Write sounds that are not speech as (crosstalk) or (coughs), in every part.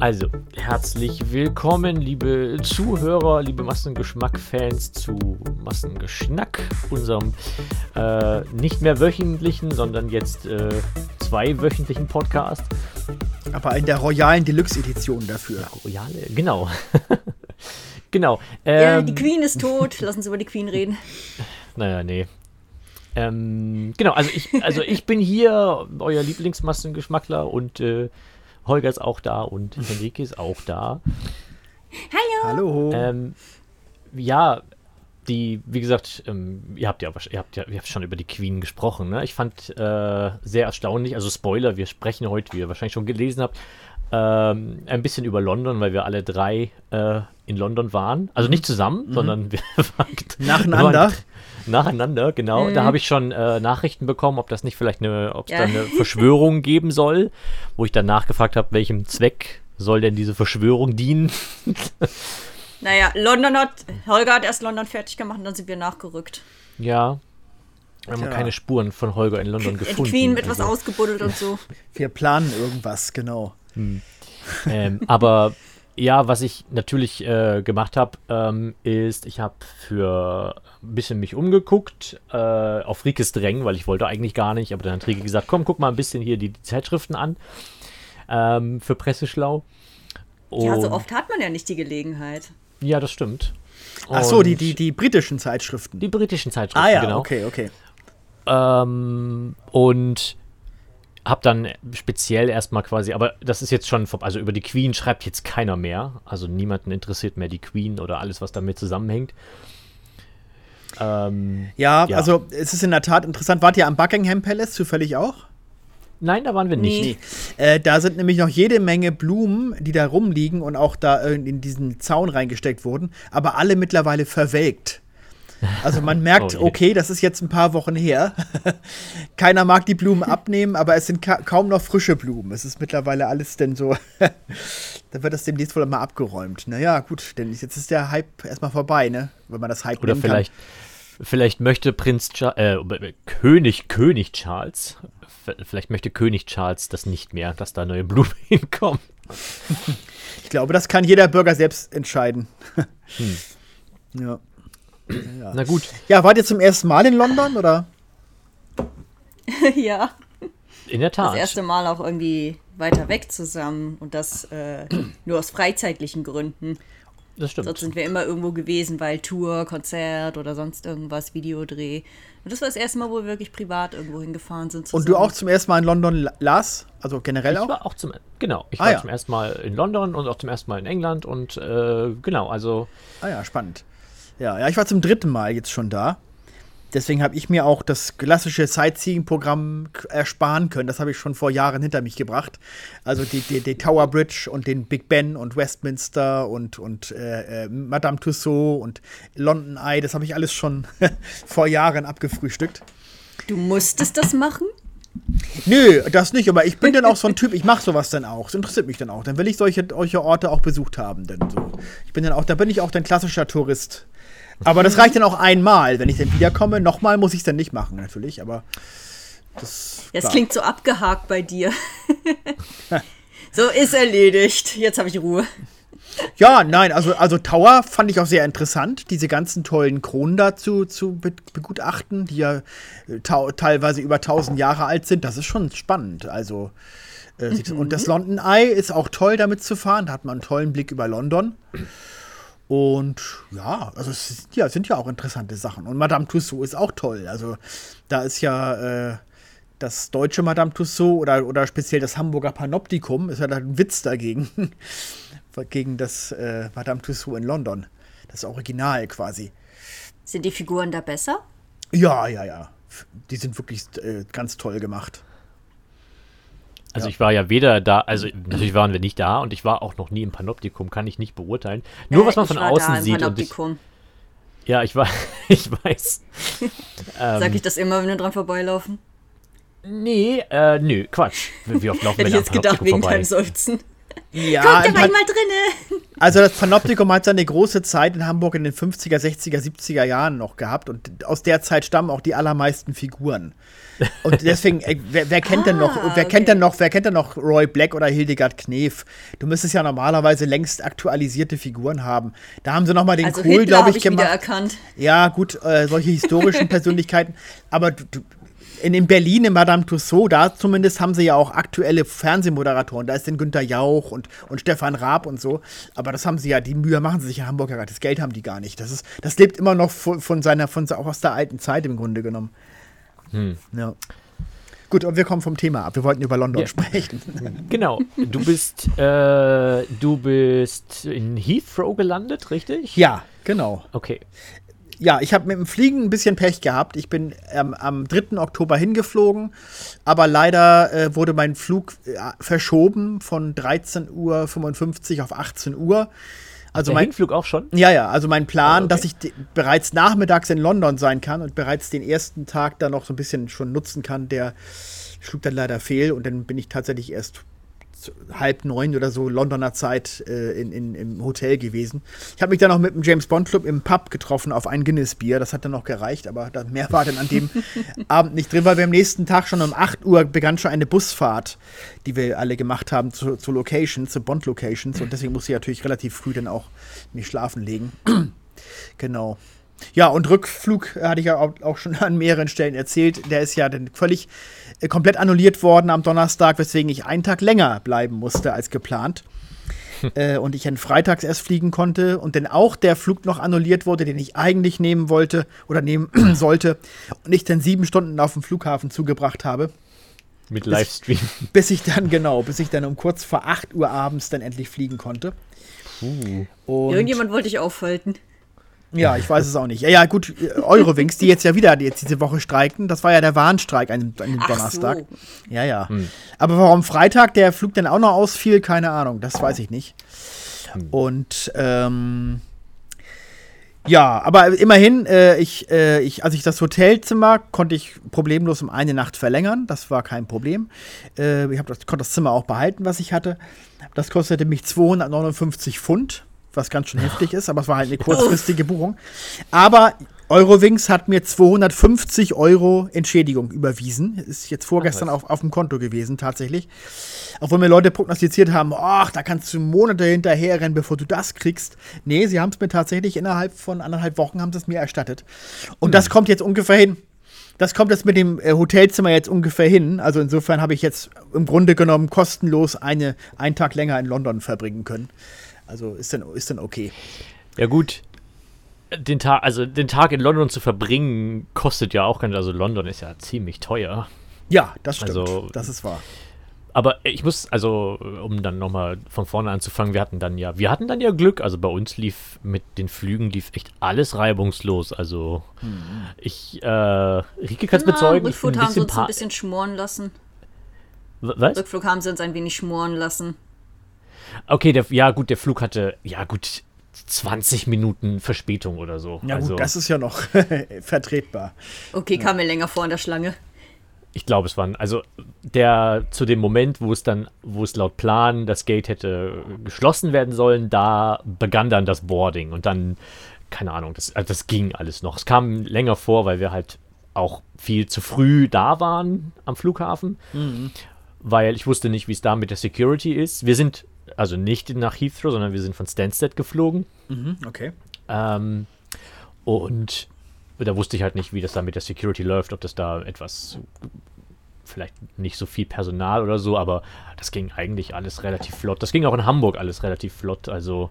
Also, herzlich willkommen, liebe Zuhörer, liebe Massengeschmack-Fans zu Massengeschnack, unserem äh, nicht mehr wöchentlichen, sondern jetzt äh, zweiwöchentlichen Podcast. Aber in der royalen Deluxe-Edition dafür. Royale, genau. (laughs) genau. Ähm, ja, die Queen ist tot. Lass uns über die Queen reden. (laughs) Naja, nee. Ähm, genau, also ich, also ich bin hier, euer Lieblingsmassengeschmackler und äh, Holger ist auch da und (laughs) Henrike ist auch da. Hallo. Hallo. Ähm, ja, die, wie gesagt, ähm, ihr habt ja, ihr habt ja, ihr habt schon über die Queen gesprochen. Ne? Ich fand äh, sehr erstaunlich, also Spoiler, wir sprechen heute, wie ihr wahrscheinlich schon gelesen habt, ähm, ein bisschen über London, weil wir alle drei äh, in London waren. Also nicht zusammen, mhm. sondern wir (laughs) waren nacheinander. Nacheinander, genau. Mhm. Da habe ich schon äh, Nachrichten bekommen, ob das nicht vielleicht eine, ob es ja. da eine (laughs) Verschwörung geben soll, wo ich dann nachgefragt habe, welchem Zweck soll denn diese Verschwörung dienen? (laughs) naja, London hat, Holger hat erst London fertig gemacht und dann sind wir nachgerückt. Ja, wir haben ja. keine Spuren von Holger in London gefunden. Die Queen mit also. was ausgebuddelt und so. Wir planen irgendwas, genau. Hm. Ähm, aber ja, was ich natürlich äh, gemacht habe, ähm, ist, ich habe für ein bisschen mich umgeguckt äh, auf Rikes Drängen, weil ich wollte eigentlich gar nicht, aber dann hat Rike gesagt, komm, guck mal ein bisschen hier die, die Zeitschriften an ähm, für Presseschlau. Und ja, so oft hat man ja nicht die Gelegenheit. Ja, das stimmt. Ach so, die, die, die britischen Zeitschriften. Die britischen Zeitschriften, ah, ja, genau. okay, okay. Ähm, und habe dann speziell erstmal quasi, aber das ist jetzt schon, also über die Queen schreibt jetzt keiner mehr. Also niemanden interessiert mehr die Queen oder alles, was damit zusammenhängt. Ähm, ja, ja, also es ist in der Tat interessant. Wart ihr am Buckingham Palace zufällig auch? Nein, da waren wir nicht. Nee. Äh, da sind nämlich noch jede Menge Blumen, die da rumliegen und auch da in diesen Zaun reingesteckt wurden, aber alle mittlerweile verwelkt. Also man merkt, oh okay, das ist jetzt ein paar Wochen her. (laughs) Keiner mag die Blumen abnehmen, aber es sind ka kaum noch frische Blumen. Es ist mittlerweile alles denn so. (laughs) da wird das demnächst wohl mal abgeräumt. Naja, gut, denn jetzt ist der Hype erstmal vorbei, ne? Wenn man das Hype Oder vielleicht, kann. vielleicht möchte Prinz Cha äh, König, König Charles, vielleicht möchte König Charles das nicht mehr, dass da neue Blumen (laughs) hinkommen. ich glaube, das kann jeder Bürger selbst entscheiden. hm. Ja. Ja. Na gut. Ja, wart ihr zum ersten Mal in London oder? (laughs) ja. In der Tat. Das erste Mal auch irgendwie weiter weg zusammen und das äh, nur aus freizeitlichen Gründen. Das stimmt. Sonst sind wir immer irgendwo gewesen, weil Tour, Konzert oder sonst irgendwas, Videodreh. Und das war das erste Mal, wo wir wirklich privat irgendwo hingefahren sind. Zusammen. Und du auch zum ersten Mal in London, Lars? Also generell auch? Ich war auch zum, genau, ich ah, war ja. zum ersten Mal in London und auch zum ersten Mal in England und äh, genau, also. Ah ja, spannend. Ja, ja, ich war zum dritten Mal jetzt schon da. Deswegen habe ich mir auch das klassische Sightseeing-Programm ersparen können. Das habe ich schon vor Jahren hinter mich gebracht. Also die, die, die Tower Bridge und den Big Ben und Westminster und, und äh, äh Madame Tussauds und London Eye, das habe ich alles schon (laughs) vor Jahren abgefrühstückt. Du musstest das machen? Nö, das nicht, aber ich bin dann auch so ein Typ, ich mache sowas dann auch. Das interessiert mich dann auch. Dann will ich solche, solche Orte auch besucht haben. Denn so. Ich bin dann auch, da bin ich auch ein klassischer Tourist. Aber das reicht dann auch einmal. Wenn ich dann wiederkomme, nochmal muss ich es dann nicht machen, natürlich, aber das. Das klingt so abgehakt bei dir. (laughs) so ist erledigt. Jetzt habe ich Ruhe. Ja, nein, also, also Tower fand ich auch sehr interessant, diese ganzen tollen Kronen dazu zu begutachten, die ja äh, teilweise über 1000 Jahre alt sind. Das ist schon spannend. Also, äh, mhm. und das London Eye ist auch toll, damit zu fahren. Da hat man einen tollen Blick über London. Und ja, also es sind ja, sind ja auch interessante Sachen. Und Madame Tussaud ist auch toll. Also da ist ja äh, das deutsche Madame Tussaud oder, oder speziell das Hamburger Panoptikum, ist ja da ein Witz dagegen. (laughs) gegen das äh, Madame Tussaud in London. Das Original quasi. Sind die Figuren da besser? Ja, ja, ja. Die sind wirklich äh, ganz toll gemacht. Also ja. ich war ja weder da, also natürlich waren wir nicht da und ich war auch noch nie im Panoptikum, kann ich nicht beurteilen. Nur äh, was man von außen sieht. Und ich, ja, ich war, (laughs) ich weiß. (laughs) ähm, Sag ich das immer, wenn wir dran vorbeilaufen? Nee, äh, nö, Quatsch. Wie oft laufen Hätte ich jetzt gedacht, wegen vorbei? deinem Seufzen. Ja, aber Pan- einmal drinne. Also das Panoptikum hat seine große Zeit in Hamburg in den 50er, 60er, 70er Jahren noch gehabt und aus der Zeit stammen auch die allermeisten Figuren. Und deswegen, äh, wer, wer kennt denn noch, Ah, wer kennt okay. denn noch, wer kennt denn noch Roy Black oder Hildegard Knef? Du müsstest ja normalerweise längst aktualisierte Figuren haben. Da haben sie noch mal den Also Kohl, glaube ich, ich gemacht. Ja, gut, äh, solche historischen Persönlichkeiten. Aber du, du, in, in Berlin, in Madame Tussauds, da zumindest haben sie ja auch aktuelle Fernsehmoderatoren. Da ist denn Günter Jauch und, und Stefan Raab und so. Aber das haben sie ja, die Mühe machen sie sich in Hamburg ja nicht. Das Geld haben die gar nicht. Das, ist, das lebt immer noch von, von seiner, von, auch aus der alten Zeit im Grunde genommen. Ja. Gut, und wir kommen vom Thema ab. Wir wollten über London Ja. sprechen. (laughs) Genau. Du bist, äh, du bist in Heathrow gelandet, richtig? Ja, genau. Okay. Ja, ich habe mit dem Fliegen ein bisschen Pech gehabt. Ich bin ähm, am 3. Oktober hingeflogen, aber leider äh, wurde mein Flug äh, verschoben von 13.55 Uhr auf 18 Uhr. Also Der mein, Hinflug auch schon? ja, ja, also mein Plan, Ah, okay. dass ich bereits nachmittags in London sein kann und bereits den ersten Tag dann noch so ein bisschen schon nutzen kann, der schlug dann leider fehl und dann bin ich tatsächlich erst halb neun oder so Londoner Zeit äh, in, in, im Hotel gewesen. Ich habe mich dann noch mit dem James Bond Club im Pub getroffen auf ein Guinness Bier. Das hat dann noch gereicht, aber mehr war dann an dem (laughs) Abend nicht drin, weil wir am nächsten Tag schon um 8 Uhr begann schon eine Busfahrt, die wir alle gemacht haben zu, zu Locations, zu Bond Locations und deswegen musste ich natürlich relativ früh dann auch mich schlafen legen. (clears throat) genau. Ja, und Rückflug äh, hatte ich ja auch, schon (laughs) an mehreren Stellen erzählt. Der ist ja dann völlig äh, komplett annulliert worden am Donnerstag, weswegen ich einen Tag länger bleiben musste als geplant. (laughs) äh, und ich dann freitags erst fliegen konnte und dann auch der Flug noch annulliert wurde, den ich eigentlich nehmen wollte oder nehmen (clears throat) sollte und ich dann sieben Stunden auf dem Flughafen zugebracht habe, Mit Livestream. (laughs) bis ich dann, genau, bis ich dann um kurz vor 8 Uhr abends dann endlich fliegen konnte. Und Irgendjemand wollte ich aufhalten. Ja, ich weiß es auch nicht. Ja, ja, gut, Eurowings, die jetzt ja wieder die jetzt diese Woche streiken, das war ja der Warnstreik an dem, an dem Donnerstag. so. Ja, ja. Aber warum Freitag der Flug dann auch noch ausfiel, keine Ahnung, das weiß ich nicht. Und ähm, ja, aber immerhin, äh, ich, äh, ich, als ich das Hotelzimmer konnte ich problemlos um eine Nacht verlängern. Das war kein Problem. Äh, ich das, konnte das Zimmer auch behalten, was ich hatte. Das kostete mich 259 Pfund, was ganz schön heftig ist, aber es war halt eine kurzfristige Buchung. Aber Eurowings hat mir 250 Euro Entschädigung überwiesen. Ist jetzt vorgestern auf, auf dem Konto gewesen, tatsächlich. Obwohl mir Leute prognostiziert haben, ach, da kannst du Monate hinterherrennen, bevor du das kriegst. Nee, sie haben es mir tatsächlich innerhalb von anderthalb Wochen haben sie es mir erstattet. Und das kommt jetzt ungefähr hin. Das kommt jetzt mit dem äh, Hotelzimmer jetzt ungefähr hin. Also insofern habe ich jetzt im Grunde genommen kostenlos eine, einen Tag länger in London verbringen können. Also ist dann, ist dann okay. Ja, gut. Den Tag, also den Tag in London zu verbringen, kostet ja auch ganz, also London ist ja ziemlich teuer. Ja, das stimmt. Also- das ist wahr. Aber ich muss, also, um dann nochmal von vorne anzufangen, wir hatten dann ja, wir hatten dann ja Glück. Also bei uns lief mit den Flügen lief echt alles reibungslos. Also ich, äh, Rike kann es bezeugen. ich Rückflug haben sie uns ein bisschen schmoren lassen. Was? Rückflug haben sie uns ein wenig schmoren lassen. Okay, der, ja gut, der Flug hatte, ja gut, 20 Minuten Verspätung oder so. Ja, also gut, das ist ja noch (laughs) vertretbar. Okay, kam mir länger vor in der Schlange. ich glaube, es waren, also der zu dem Moment, wo es dann, wo es laut Plan das Gate hätte geschlossen werden sollen, da begann dann das Boarding und dann, keine Ahnung, das, also das ging alles noch. Es kam länger vor, weil wir halt auch viel zu früh da waren am Flughafen, weil ich wusste nicht, wie es da mit der Security ist. Wir sind also nicht nach Heathrow, sondern wir sind von Stansted geflogen. Mhm, okay. Ähm, und da wusste ich halt nicht, wie das da mit der Security läuft, ob das da etwas, vielleicht nicht so viel Personal oder so, aber das ging eigentlich alles relativ flott. Das ging auch in Hamburg alles relativ flott. Also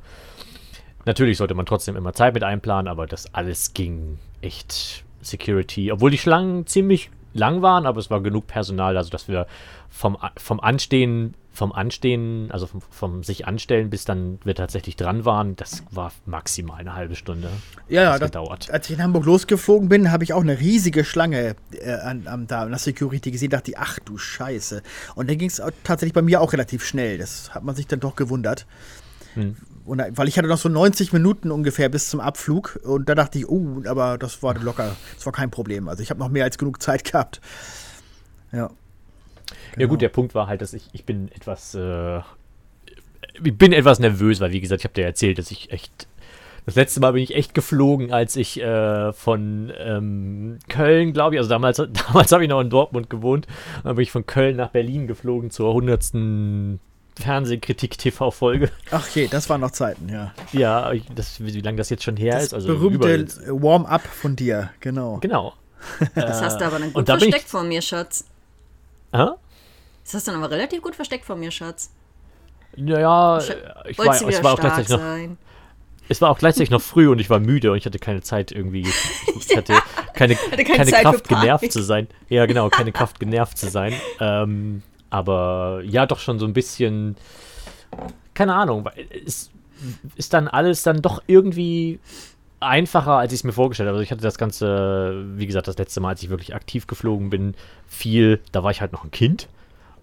natürlich sollte man trotzdem immer Zeit mit einplanen, aber das alles ging echt Security, obwohl die Schlangen ziemlich lang waren, aber es war genug Personal, also dass wir vom, vom Anstehen, vom Anstehen, also vom, vom sich anstellen, bis dann wir tatsächlich dran waren, das war maximal eine halbe Stunde. Ja, ja, das gedauert. als ich in Hamburg losgeflogen bin, habe ich auch eine riesige Schlange äh, an, an, da an der Security gesehen. dachte ich, ach du Scheiße. Und dann ging es tatsächlich bei mir auch relativ schnell. Das hat man sich dann doch gewundert. Hm. Und, da- weil ich hatte noch so 90 Minuten ungefähr bis zum Abflug. Und da dachte ich, oh, aber das war locker. Das war kein Problem. Also ich habe noch mehr als genug Zeit gehabt. Ja. Ja gut, der Punkt war halt, dass ich, ich bin etwas, äh, ich bin etwas nervös, weil wie gesagt, ich habe dir erzählt, dass ich echt das letzte Mal bin ich echt geflogen, als ich äh, von ähm, Köln, glaube ich, also damals, (laughs) damals habe ich noch in Dortmund gewohnt, dann bin ich von Köln nach Berlin geflogen zur 100. Fernsehkritik-TV-Folge. Ach je, das waren noch Zeiten, ja. Ja, das, wie, wie lange das jetzt schon her Das ist. Also berühmte Warm-up von dir, genau. Genau. Das hast du aber dann gut und da bin ich- versteckt vor mir, Schatz. Hä? Das hast du dann aber relativ gut versteckt vor mir, Schatz. Naja, ich war, es, war auch gleichzeitig noch, sein? es war auch gleichzeitig noch früh und ich war müde und ich hatte keine Zeit irgendwie. (laughs) Ich hatte keine, keine keine, Zeit für Kraft, genervt zu sein. Ja, genau, keine Kraft, genervt zu sein. Ähm, aber ja, doch schon so ein bisschen. Keine Ahnung, es ist dann alles dann doch irgendwie einfacher, als ich es mir vorgestellt habe. Also ich hatte das Ganze, wie gesagt, das letzte Mal, als ich wirklich aktiv geflogen bin, viel, da war ich halt noch ein Kind.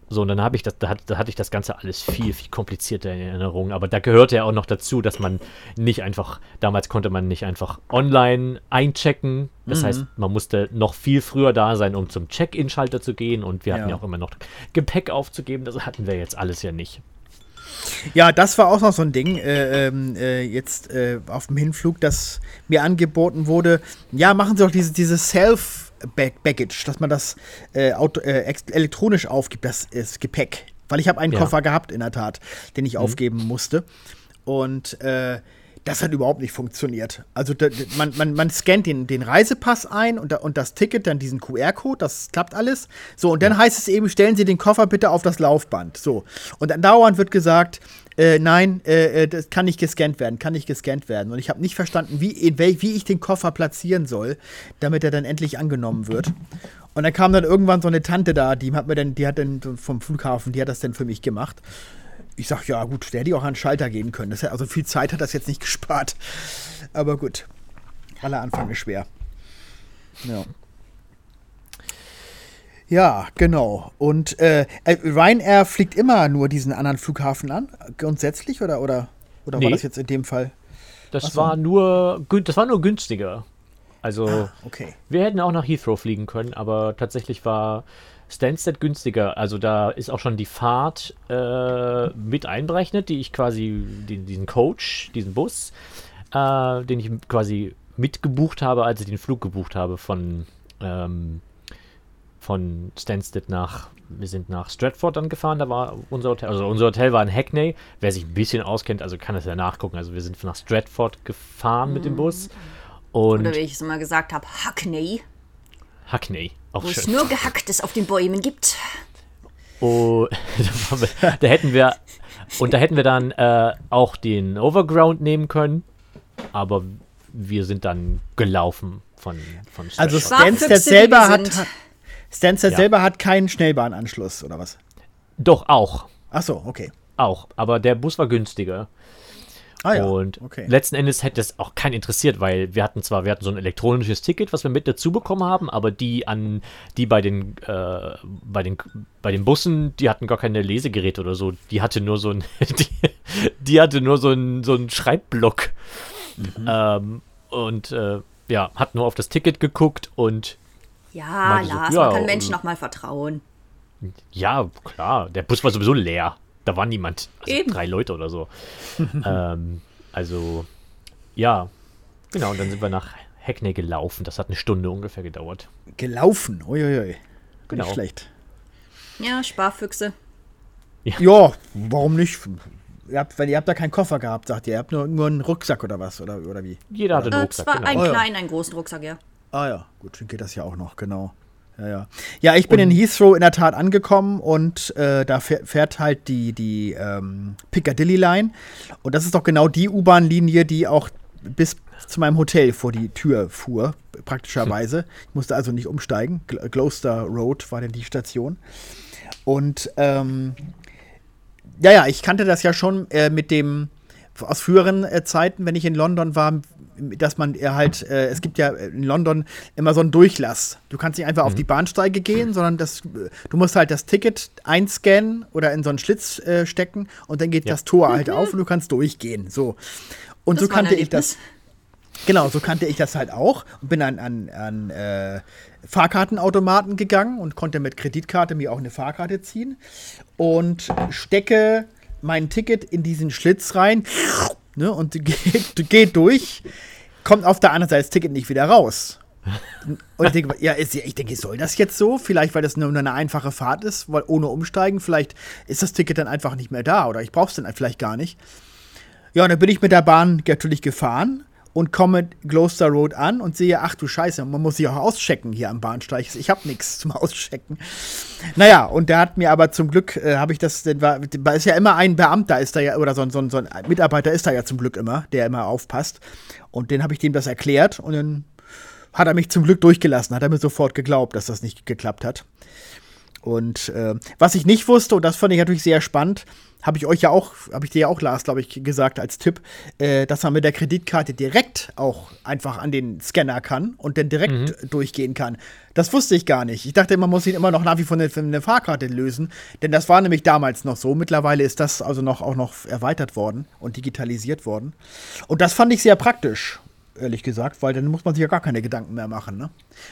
So, und dann habe ich das, da, hat, da hatte ich das Ganze alles viel, viel komplizierter in Erinnerung. Aber da gehörte ja auch noch dazu, dass man nicht einfach, damals konnte man nicht einfach online einchecken. Das heißt, man musste noch viel früher da sein, um zum Check-in-Schalter zu gehen. Und wir hatten Ja. ja auch immer noch Gepäck aufzugeben. Das hatten wir jetzt alles ja nicht. Ja, das war auch noch so ein Ding, äh, ähm, äh, jetzt äh, auf dem Hinflug, dass mir angeboten wurde, ja, machen Sie doch diese, diese Self-Baggage, dass man das äh, auto, äh, elektronisch aufgibt, das ist Gepäck. Weil ich habe einen Ja. Koffer gehabt, in der Tat, den ich aufgeben musste. Und äh, das hat überhaupt nicht funktioniert. Also da, man, man, man scannt den, den Reisepass ein und, da, und das Ticket, dann diesen QR-Code, das klappt alles. So, und dann heißt es eben, stellen Sie den Koffer bitte auf das Laufband. So. Und dann dauernd wird gesagt, äh, nein, äh, äh, das kann nicht gescannt werden, kann nicht gescannt werden. Und ich habe nicht verstanden, wie, in wel, wie ich den Koffer platzieren soll, damit er dann endlich angenommen wird. Und dann kam dann irgendwann so eine Tante da, die hat mir dann, die hat dann vom Flughafen, die hat das dann für mich gemacht. Ich sag, ja gut, der hätte auch an den Schalter gehen können. Das also viel Zeit hat das jetzt nicht (laughs) gespart. Aber gut. Aller Anfang ist schwer. Ja. Ja, genau. Und äh, äh, Ryanair fliegt immer nur diesen anderen Flughafen an, grundsätzlich, oder, oder, oder war Nee. das jetzt in dem Fall? Das war nur, das war nur günstiger. Also, Ah, okay. wir hätten auch nach Heathrow fliegen können, aber tatsächlich war Stansted günstiger. Also da ist auch schon die Fahrt äh, mit einberechnet, die ich quasi, den, diesen Coach, diesen Bus, äh, den ich quasi mitgebucht habe, als ich den Flug gebucht habe von, ähm, von Stansted nach, wir sind nach Stratford dann gefahren, da war unser Hotel, also unser Hotel war in Hackney, wer sich ein bisschen auskennt, also kann das ja nachgucken, also wir sind nach Stratford gefahren mit dem Bus und Oder wie ich es immer gesagt habe, Hackney, Hackney, auch wo es schön. nur Gehacktes auf den Bäumen gibt. Oh, (laughs) da, waren wir, da hätten wir und da hätten wir dann äh, auch den Overground nehmen können, aber wir sind dann gelaufen von von Also Stratford. Stansted Sparfüchse, selber hat, sind. hat Stansted Ja. selber hat keinen Schnellbahnanschluss, oder was? doch auch, Ach so, okay. auch, aber der Bus war günstiger. Ah ja, und okay. letzten Endes hätte es auch keinen interessiert, weil wir hatten zwar, wir hatten so ein elektronisches Ticket, was wir mit dazu bekommen haben, aber die an, die bei den, äh, bei den, bei den Bussen, die hatten gar keine Lesegeräte oder so. Die hatte nur so ein, (laughs) die, die hatte nur so ein, so ein Schreibblock. Mhm. Ähm, und äh, ja, hat nur auf das Ticket geguckt und Ja, Meinte so, Lars, ja, man kann Menschen ähm, auch mal vertrauen. ja, klar, der Bus war sowieso leer. Da war niemand. Also Eben. drei Leute oder so. (laughs) ähm, also, ja. Genau, und dann sind wir nach Hackney gelaufen. Das hat eine Stunde ungefähr gedauert. Gelaufen, uiuiui. Genau. Nicht schlecht. Ja, Sparfüchse. Ja, warum nicht? Ihr habt, weil ihr habt da keinen Koffer gehabt, sagt ihr. Ihr habt nur, nur einen Rucksack oder was, oder, oder wie? Jeder hatte einen Äh, Rucksack, zwar genau. einen Oh ja. kleinen, einen großen Rucksack, ja. Ah ja, gut, dann geht das ja auch noch, genau. Ja, ja. Ja, ich bin in Heathrow in der Tat angekommen und äh, da fährt, fährt halt die, die ähm, Piccadilly Line. Und das ist doch genau die U-Bahn-Linie, die auch bis zu meinem Hotel vor die Tür fuhr, praktischerweise. (laughs) Ich musste also nicht umsteigen. Gl Gloucester Road war denn die Station. Und ähm, ja, ja, ich kannte das ja schon äh, mit dem aus früheren äh, Zeiten, wenn ich in London war, dass man äh, halt, äh, es gibt ja in London immer so einen Durchlass. Du kannst nicht einfach auf die Bahnsteige gehen, sondern das, äh, du musst halt das Ticket einscannen oder in so einen Schlitz äh, stecken und dann geht Ja. das Tor halt auf und du kannst durchgehen. So. Und so Das ein kannte ich das. Genau, so kannte ich das halt auch und bin an, an, an äh, Fahrkartenautomaten gegangen und konnte mit Kreditkarte mir auch eine Fahrkarte ziehen und stecke mein Ticket in diesen Schlitz rein ne, und (laughs) geht, geht durch, kommt auf der anderen Seite das Ticket nicht wieder raus. Und ich denke, ja, ich denke, soll das jetzt so? Vielleicht, weil das nur eine einfache Fahrt ist, weil ohne Umsteigen, vielleicht ist das Ticket dann einfach nicht mehr da oder ich brauche es dann vielleicht gar nicht. Ja, und dann bin ich mit der Bahn natürlich gefahren und komme Gloucester Road an und sehe, ach du Scheiße, man muss sich auch auschecken hier am Bahnsteig. Ich habe nichts zum Auschecken. Naja, und der hat mir aber zum Glück, äh, habe ich das, denn war, ist ja immer ein Beamter, ist da ja, oder so, so, so ein Mitarbeiter ist da ja zum Glück immer, der immer aufpasst. Und den habe ich dem das erklärt und dann hat er mich zum Glück durchgelassen, hat er mir sofort geglaubt, dass das nicht geklappt hat. Und äh, was ich nicht wusste, und das fand ich natürlich sehr spannend, habe ich euch ja auch, habe ich dir ja auch, Lars, glaube ich, gesagt als Tipp, äh, dass man mit der Kreditkarte direkt auch einfach an den Scanner kann und dann direkt mhm. durchgehen kann. Das wusste ich gar nicht. Ich dachte, man muss ihn immer noch nach wie vor eine, eine, Fahrkarte lösen, denn das war nämlich damals noch so. Mittlerweile ist das also noch auch noch erweitert worden und digitalisiert worden. Und das fand ich sehr praktisch ehrlich gesagt, weil dann muss man sich ja gar keine Gedanken mehr machen. Ne?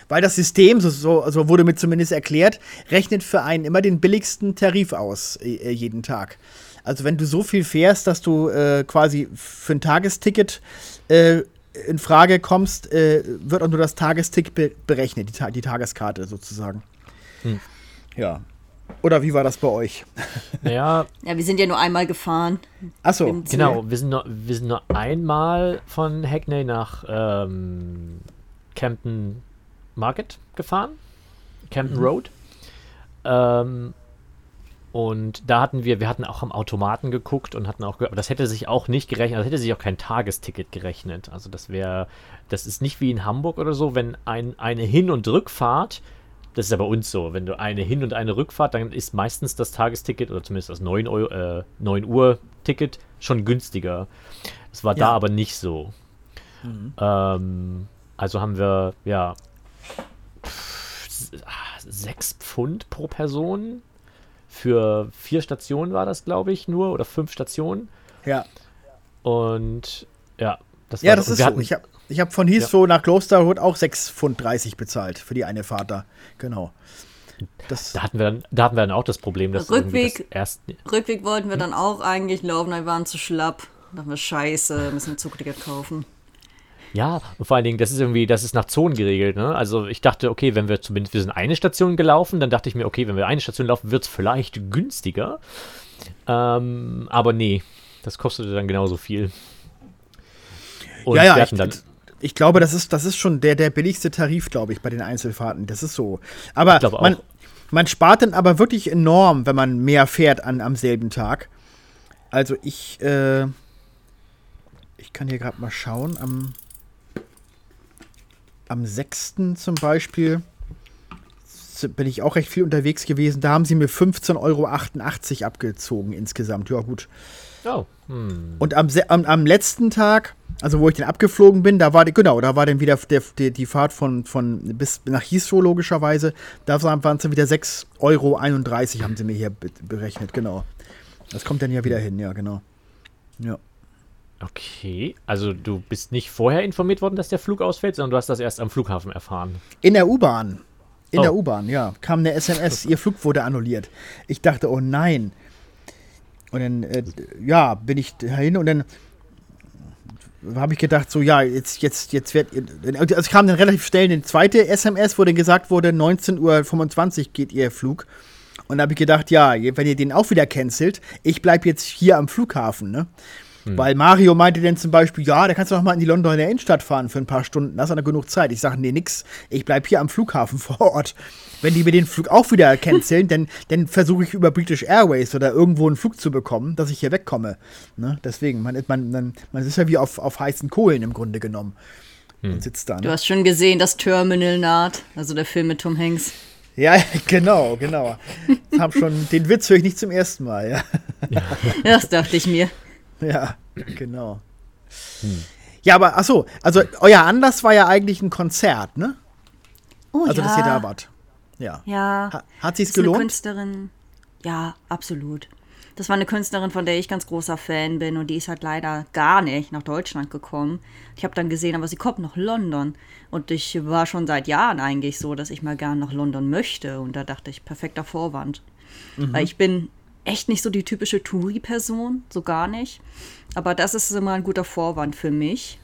Weil das System, so, so also wurde mir zumindest erklärt, rechnet für einen immer den billigsten Tarif aus, äh, jeden Tag. Also wenn du so viel fährst, dass du äh, quasi für ein Tagesticket äh, in Frage kommst, äh, wird auch nur das Tagesticket be berechnet, die, Ta die, Tageskarte sozusagen. Hm. Ja. Oder wie war das bei euch? (laughs) Ja. ja, wir sind ja nur einmal gefahren. Achso. Genau, wir sind, nur, wir sind nur einmal von Hackney nach ähm, Camden Market gefahren. Camden mhm. Road. Ähm, und da hatten wir, wir hatten auch am Automaten geguckt und hatten auch, aber das hätte sich auch nicht gerechnet, das hätte sich auch kein Tagesticket gerechnet. Also das wäre, das ist nicht wie in Hamburg oder so, wenn ein, eine Hin- und Rückfahrt, das ist ja bei uns so, wenn du eine Hin- und eine Rückfahrt, dann ist meistens das Tagesticket oder zumindest das 9, Euro, äh, 9 Uhr Ticket schon günstiger. Das war ja. da aber nicht so. Mhm. Ähm, also haben wir, ja, 6 Pfund pro Person für vier Stationen war das, glaube ich, nur oder fünf Stationen. Ja. Und ja, das war Ja, das ist so. ich habe ich hab von Heathrow ja. nach Klosterhood auch 6,30 Pfund bezahlt für die eine Fahrt da. Genau. Das da, hatten wir dann, da hatten wir dann auch das Problem, dass Rückweg, das erst Rückweg wollten wir hm? dann auch eigentlich laufen, wir waren zu schlapp. Da dachten wir, scheiße, müssen ein Zugticket kaufen. Ja, und vor allen Dingen, das ist irgendwie, das ist nach Zonen geregelt, ne? Also ich dachte, okay, wenn wir zumindest, wir sind eine Station gelaufen, dann dachte ich mir, okay, wenn wir eine Station laufen, wird es vielleicht günstiger. Ähm, aber nee, das kostete dann genauso viel. Und ja, ja, ich, dann, ich glaube, das ist, das ist schon der, der billigste Tarif, glaube ich, bei den Einzelfahrten. Das ist so. Aber man, man spart dann aber wirklich enorm, wenn man mehr fährt an, am selben Tag. Also ich, äh, ich kann hier gerade mal schauen. Am am 6. zum Beispiel bin ich auch recht viel unterwegs gewesen. Da haben sie mir 15,88 Euro abgezogen insgesamt. Ja, gut. Oh. Hm. Und am, am, am, letzten Tag, also wo ich dann abgeflogen bin, da war genau, da war dann wieder der, der, die Fahrt von, von bis nach Heathrow logischerweise. Da waren es dann wieder 6,31 Euro haben sie mir hier berechnet, genau. Das kommt dann ja wieder hin, ja, genau. Ja. Okay, also du bist nicht vorher informiert worden, dass der Flug ausfällt, sondern du hast das erst am Flughafen erfahren. In der U-Bahn. In oh. der U-Bahn, ja. Kam eine SMS, ihr Flug wurde annulliert. Ich dachte, oh nein. Und dann, äh, ja, bin ich dahin und dann habe ich gedacht, so, ja, jetzt, jetzt, jetzt wird. Also es kam dann relativ schnell eine zweite SMS, wo dann gesagt wurde, 19.25 Uhr geht ihr Flug. Und da habe ich gedacht, ja, wenn ihr den auch wieder cancelt, ich bleibe jetzt hier am Flughafen, ne? Hm. Weil Mario meinte dann zum Beispiel, ja, da kannst du noch mal in die Londoner Innenstadt fahren für ein paar Stunden, hast du dann genug Zeit. Ich sage, nee, nix, ich bleib hier am Flughafen (laughs) vor Ort. Wenn die mir den Flug auch wieder canceln, dann, dann versuche ich über British Airways oder irgendwo einen Flug zu bekommen, dass ich hier wegkomme. Ne? Deswegen, man, man, man, man ist ja wie auf, auf heißen Kohlen im Grunde genommen. Hm. sitzt da. Ne? Du hast schon gesehen, das Terminal naht, also der Film mit Tom Hanks. Ja, (laughs) genau, genau. Hab schon, den Witz höre ich nicht zum ersten Mal, ja. ja. Das dachte ich mir. Ja, (clears throat) genau. Hm. Ja, aber achso, also euer Anlass war ja eigentlich ein Konzert, ne? Oh, also, ja. dass ihr da wart. Ja. Ja. Ha hat sie es gelohnt? Eine Künstlerin. Ja, absolut. Das war eine Künstlerin, von der ich ganz großer Fan bin und die ist halt leider gar nicht nach Deutschland gekommen. Ich habe dann gesehen, aber sie kommt nach London und ich war schon seit Jahren eigentlich so, dass ich mal gern nach London möchte und da dachte ich, perfekter Vorwand. Mhm. Weil ich bin echt nicht so die typische Touri-Person, so gar nicht. Aber das ist immer ein guter Vorwand für mich.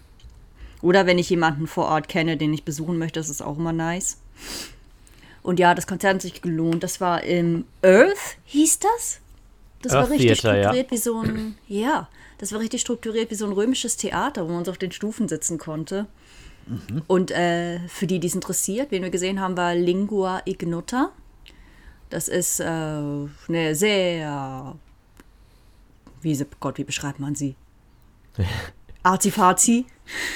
Oder wenn ich jemanden vor Ort kenne, den ich besuchen möchte, das ist auch immer nice. Und ja, das Konzert hat sich gelohnt. Das war im Earth, hieß das? Das Earth war richtig Theater, ja. strukturiert wie so ein, ja, das war richtig strukturiert wie so ein römisches Theater, wo man so auf den Stufen sitzen konnte. Und äh, für die, die es interessiert, wen wir gesehen haben, war Lingua Ignota. Das ist äh, eine sehr, wie Gott, wie beschreibt man sie? (laughs) Arzi-Fazi.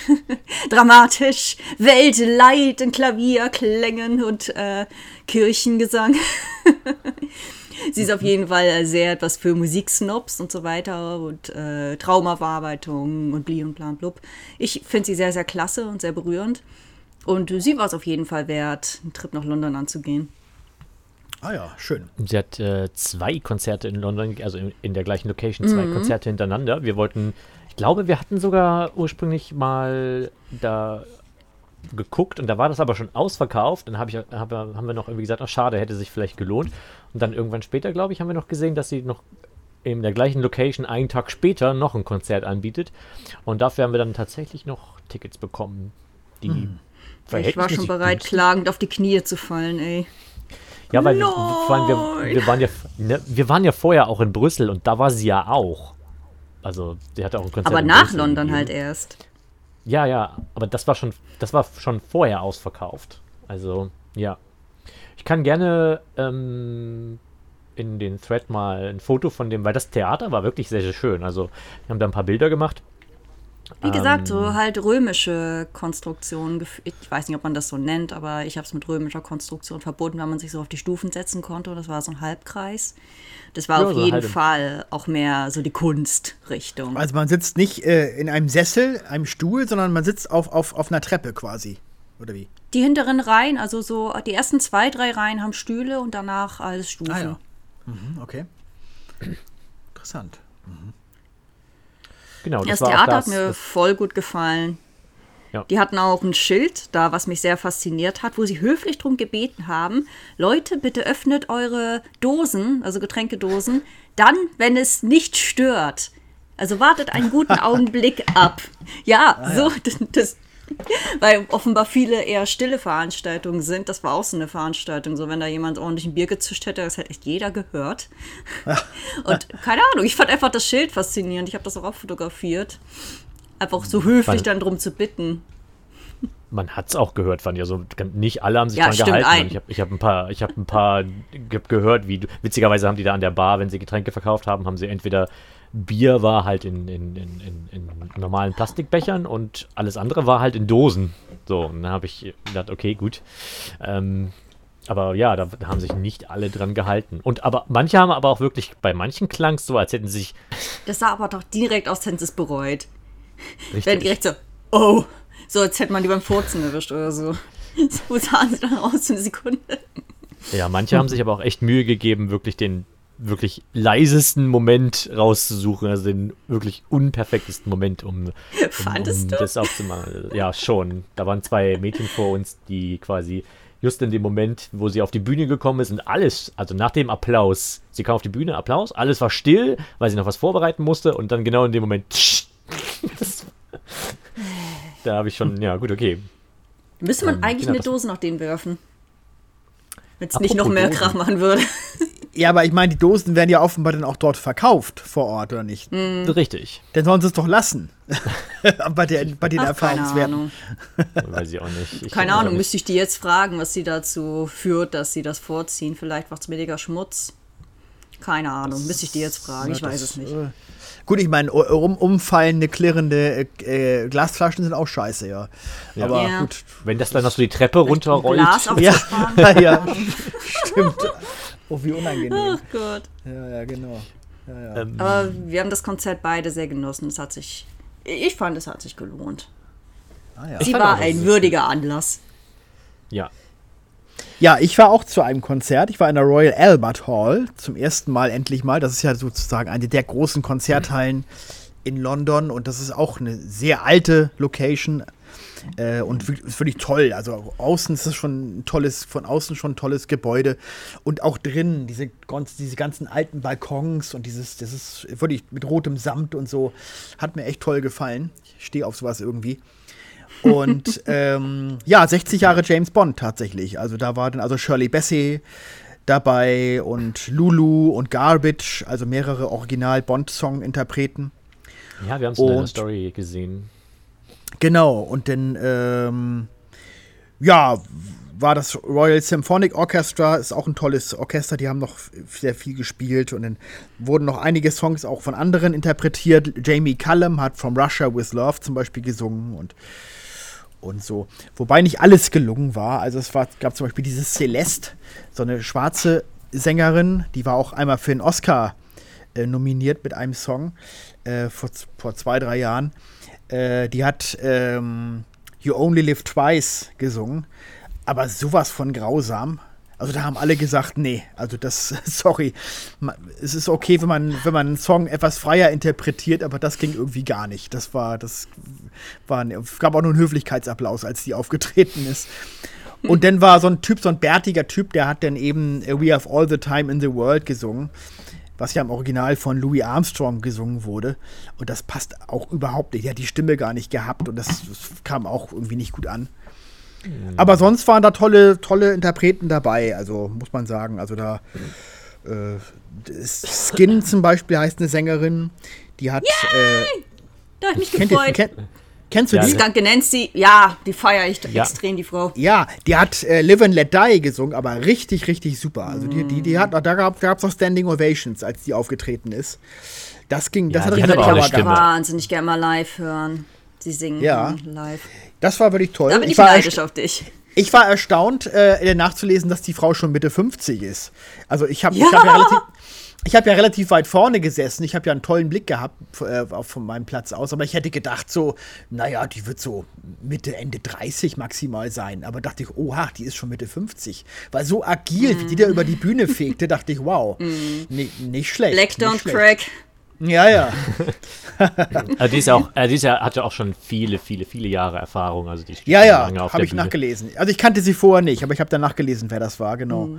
(laughs) Dramatisch, Weltleid in Klavierklängen und äh, Kirchengesang. (laughs) Sie ist auf jeden Fall sehr etwas für Musiksnobs und so weiter und äh, Traumaverarbeitung und bli und blan blub. Ich finde sie sehr, sehr klasse und sehr berührend. Und sie war es auf jeden Fall wert, einen Trip nach London anzugehen. Ah ja, schön. Sie hat äh, zwei Konzerte in London, also in, in der gleichen Location, zwei Konzerte hintereinander. Wir wollten, ich glaube, wir hatten sogar ursprünglich mal da geguckt und da war das aber schon ausverkauft. Dann hab ich, hab, haben wir noch irgendwie gesagt, ach schade, hätte sich vielleicht gelohnt. Und dann irgendwann später, glaube ich, haben wir noch gesehen, dass sie noch in der gleichen Location einen Tag später noch ein Konzert anbietet. Und dafür haben wir dann tatsächlich noch Tickets bekommen, die Ich war schon bereit, klagend auf die Knie zu fallen, ey. Ja, weil wir, vor allem wir, wir, waren ja, ne, wir waren ja vorher auch in Brüssel und da war sie ja auch. Also, sie hatte auch ein Konzert. Aber nach Brüssel London halt erst. Ja, ja, aber das war schon, das war schon vorher ausverkauft. Also, ja. Ich kann gerne ähm, in den Thread mal ein Foto von dem, weil das Theater war wirklich sehr, sehr schön. Also, wir haben da ein paar Bilder gemacht. Wie gesagt, so Ähm. halt römische Konstruktionen. Ich weiß nicht, ob man das so nennt, aber ich habe es mit römischer Konstruktion verbunden, weil man sich so auf die Stufen setzen konnte. Und das war so ein Halbkreis. Das war Ja, auf so jeden halb- Fall auch mehr so die Kunstrichtung. Also man sitzt nicht äh, in einem Sessel, einem Stuhl, sondern man sitzt auf, auf, auf einer Treppe quasi. Oder wie? Die hinteren Reihen, also so die ersten zwei, drei Reihen haben Stühle und danach alles Stufen. Ah ja. Mhm, okay. (clears throat) Interessant. Genau, das, Das Theater das, hat mir voll gut gefallen. Ja. Die hatten auch ein Schild da, was mich sehr fasziniert hat, wo sie höflich drum gebeten haben, Leute, bitte öffnet eure Dosen, also Getränkedosen, dann, wenn es nicht stört. Also wartet einen guten (laughs) Augenblick ab. Ja, Ah, so, das, das, (laughs) weil offenbar viele eher stille Veranstaltungen sind. Das war auch so eine Veranstaltung. So, wenn da jemand ordentlich ein Bier gezischt hätte, das hätte echt jeder gehört. (laughs) Und keine Ahnung, ich fand einfach das Schild faszinierend. Ich habe das auch, auch fotografiert. Einfach so höflich Wann- dann drum zu bitten. man hat es auch gehört, fand ich. Also nicht alle haben sich Ja, dran gehalten. ein. Ich habe ich hab ein paar, ich habe ein paar (laughs) ge gehört, wie du, witzigerweise haben die da an der Bar, wenn sie Getränke verkauft haben, haben sie entweder Bier war halt in, in, in, in, in normalen Plastikbechern und alles andere war halt in Dosen. So, und dann habe ich gedacht, okay, gut. Ähm, aber ja, da, haben sich nicht alle dran gehalten. Und aber manche haben aber auch wirklich, bei manchen klang es so, als hätten sie sich Das sah aber doch direkt aus Tenses bereut. Richtig, direkt so, oh, so als hätte man die beim Furzen erwischt oder so. (laughs) So sahen sie dann aus eine Sekunde. Ja, manche haben sich aber auch echt Mühe gegeben, wirklich den wirklich leisesten Moment rauszusuchen, also den wirklich unperfektesten Moment, um, um, (laughs) um das aufzumachen. Ja, schon. Da waren zwei Mädchen vor uns, die quasi just in dem Moment, wo sie auf die Bühne gekommen ist und alles, also nach dem Applaus, sie kam auf die Bühne, Applaus, alles war still, weil sie noch was vorbereiten musste und dann genau in dem Moment, (laughs) das, da habe ich schon, ja gut, okay. Müsste man Ähm, eigentlich genau, eine Dose noch denen werfen? Wenn es nicht noch mehr Dosen. Krach machen würde. Ja, aber ich meine, die Dosen werden ja offenbar dann auch dort verkauft vor Ort, oder nicht? Hm. Richtig. Dann sollen sie es doch lassen. (laughs) bei, der, bei den Ach, keine Erfahrungswerten. Ahnung. (laughs) Weiß ich auch nicht. Ich Keine Ahnung, nicht. müsste ich die jetzt fragen, was sie dazu führt, dass sie das vorziehen. Vielleicht macht es weniger Schmutz. Keine Ahnung, müsste ich die jetzt fragen. Ich weiß das, es nicht. äh, Gut, ich meine, um, umfallende, klirrende äh, äh, Glasflaschen sind auch scheiße, ja. Ja. Aber Ja. gut. Wenn das dann noch so die Treppe runterrollt. Glas (laughs) Ja, ja, stimmt. Oh, wie unangenehm. Ach Gott. Ja, ja, genau. Ja, ja. Ähm, Aber wir haben das Konzert beide sehr genossen. Es hat sich, ich fand, es hat sich gelohnt. Ah, ja. Sie war auch, ein würdiger Anlass. ja. ja, ich war auch zu einem Konzert. Ich war in der Royal Albert Hall zum ersten Mal endlich mal. Das ist ja sozusagen eine der großen Konzerthallen in London und das ist auch eine sehr alte Location. Äh, und wirklich- ist wirklich toll. Also außen ist es schon ein tolles, von außen schon ein tolles Gebäude. Und auch drinnen, diese, diese ganzen alten Balkons und dieses, das ist wirklich mit rotem Samt und so. Hat mir echt toll gefallen. Ich stehe auf sowas irgendwie. Und (laughs) ähm, ja, 60 Jahre James Bond tatsächlich. Also da war dann also Shirley Bassey dabei und Lulu und Garbage, also mehrere Original-Bond-Song-Interpreten. Ja, wir haben es in der Story gesehen. Genau, und dann, ähm, ja, war das Royal Symphonic Orchestra, ist auch ein tolles Orchester, die haben noch sehr viel gespielt und dann wurden noch einige Songs auch von anderen interpretiert. Jamie Cullum hat From Russia with Love zum Beispiel gesungen und, und so. Wobei nicht alles gelungen war. Also es war, gab zum Beispiel diese Celeste, so eine schwarze Sängerin, die war auch einmal für einen Oscar äh, nominiert mit einem Song äh, vor, vor zwei, drei Jahren. Äh, die hat ähm, You Only Live Twice gesungen, aber sowas von grausam. Also da haben alle gesagt, nee, also das, (laughs) sorry, es ist okay, wenn man, wenn man einen Song etwas freier interpretiert, aber das ging irgendwie gar nicht. Das war, das war, gab auch nur einen Höflichkeitsapplaus, als die aufgetreten ist. Und dann war so ein Typ, so ein bärtiger Typ, der hat dann eben äh, We Have All the Time in the World gesungen, was ja im Original von Louis Armstrong gesungen wurde. Und das passt auch überhaupt nicht. Der hat die Stimme gar nicht gehabt und das, das kam auch irgendwie nicht gut an. Aber sonst waren da tolle, tolle Interpreten dabei, also muss man sagen. Also da äh, Skin zum Beispiel heißt eine Sängerin, die hat. Äh, Da hab ich mich kennt ihr, gefreut. Kenn, kennst du Ja, die? Skunky Nancy, ja, die feiere ich Ja. extrem, die Frau. Ja, die hat äh, Live and Let Die gesungen, aber richtig, richtig super. Also die, die, die hat, da gab es auch Standing Ovations, als die aufgetreten ist. Das ging, das Ja, hat richtig Stimme. gehabt. Wahnsinnig gerne mal live hören. Sie singen Ja. live. Das war wirklich toll. Da bin ich, war neidisch auf dich. Ich war erstaunt, äh, nachzulesen, dass die Frau schon Mitte 50 ist. Also ich habe Ja. ich hab ja relativ. Ich habe ja relativ weit vorne gesessen. Ich habe ja einen tollen Blick gehabt äh, auch von meinem Platz aus. Aber ich hätte gedacht, so, naja, die wird so Mitte, Ende 30 maximal sein. Aber dachte ich, oha, die ist schon Mitte 50. Weil so agil, wie die da über die Bühne fegte, dachte ich, wow, (laughs) ni- nicht schlecht. Black Don't schlecht. Crack. Ja, ja. (laughs) Also die ist ja auch, äh, die ist ja, hat ja auch schon viele, viele, viele Jahre Erfahrung. Also die Ja, ja, habe ich Bühne. nachgelesen. Also ich kannte sie vorher nicht, aber ich habe dann nachgelesen, wer das war, genau.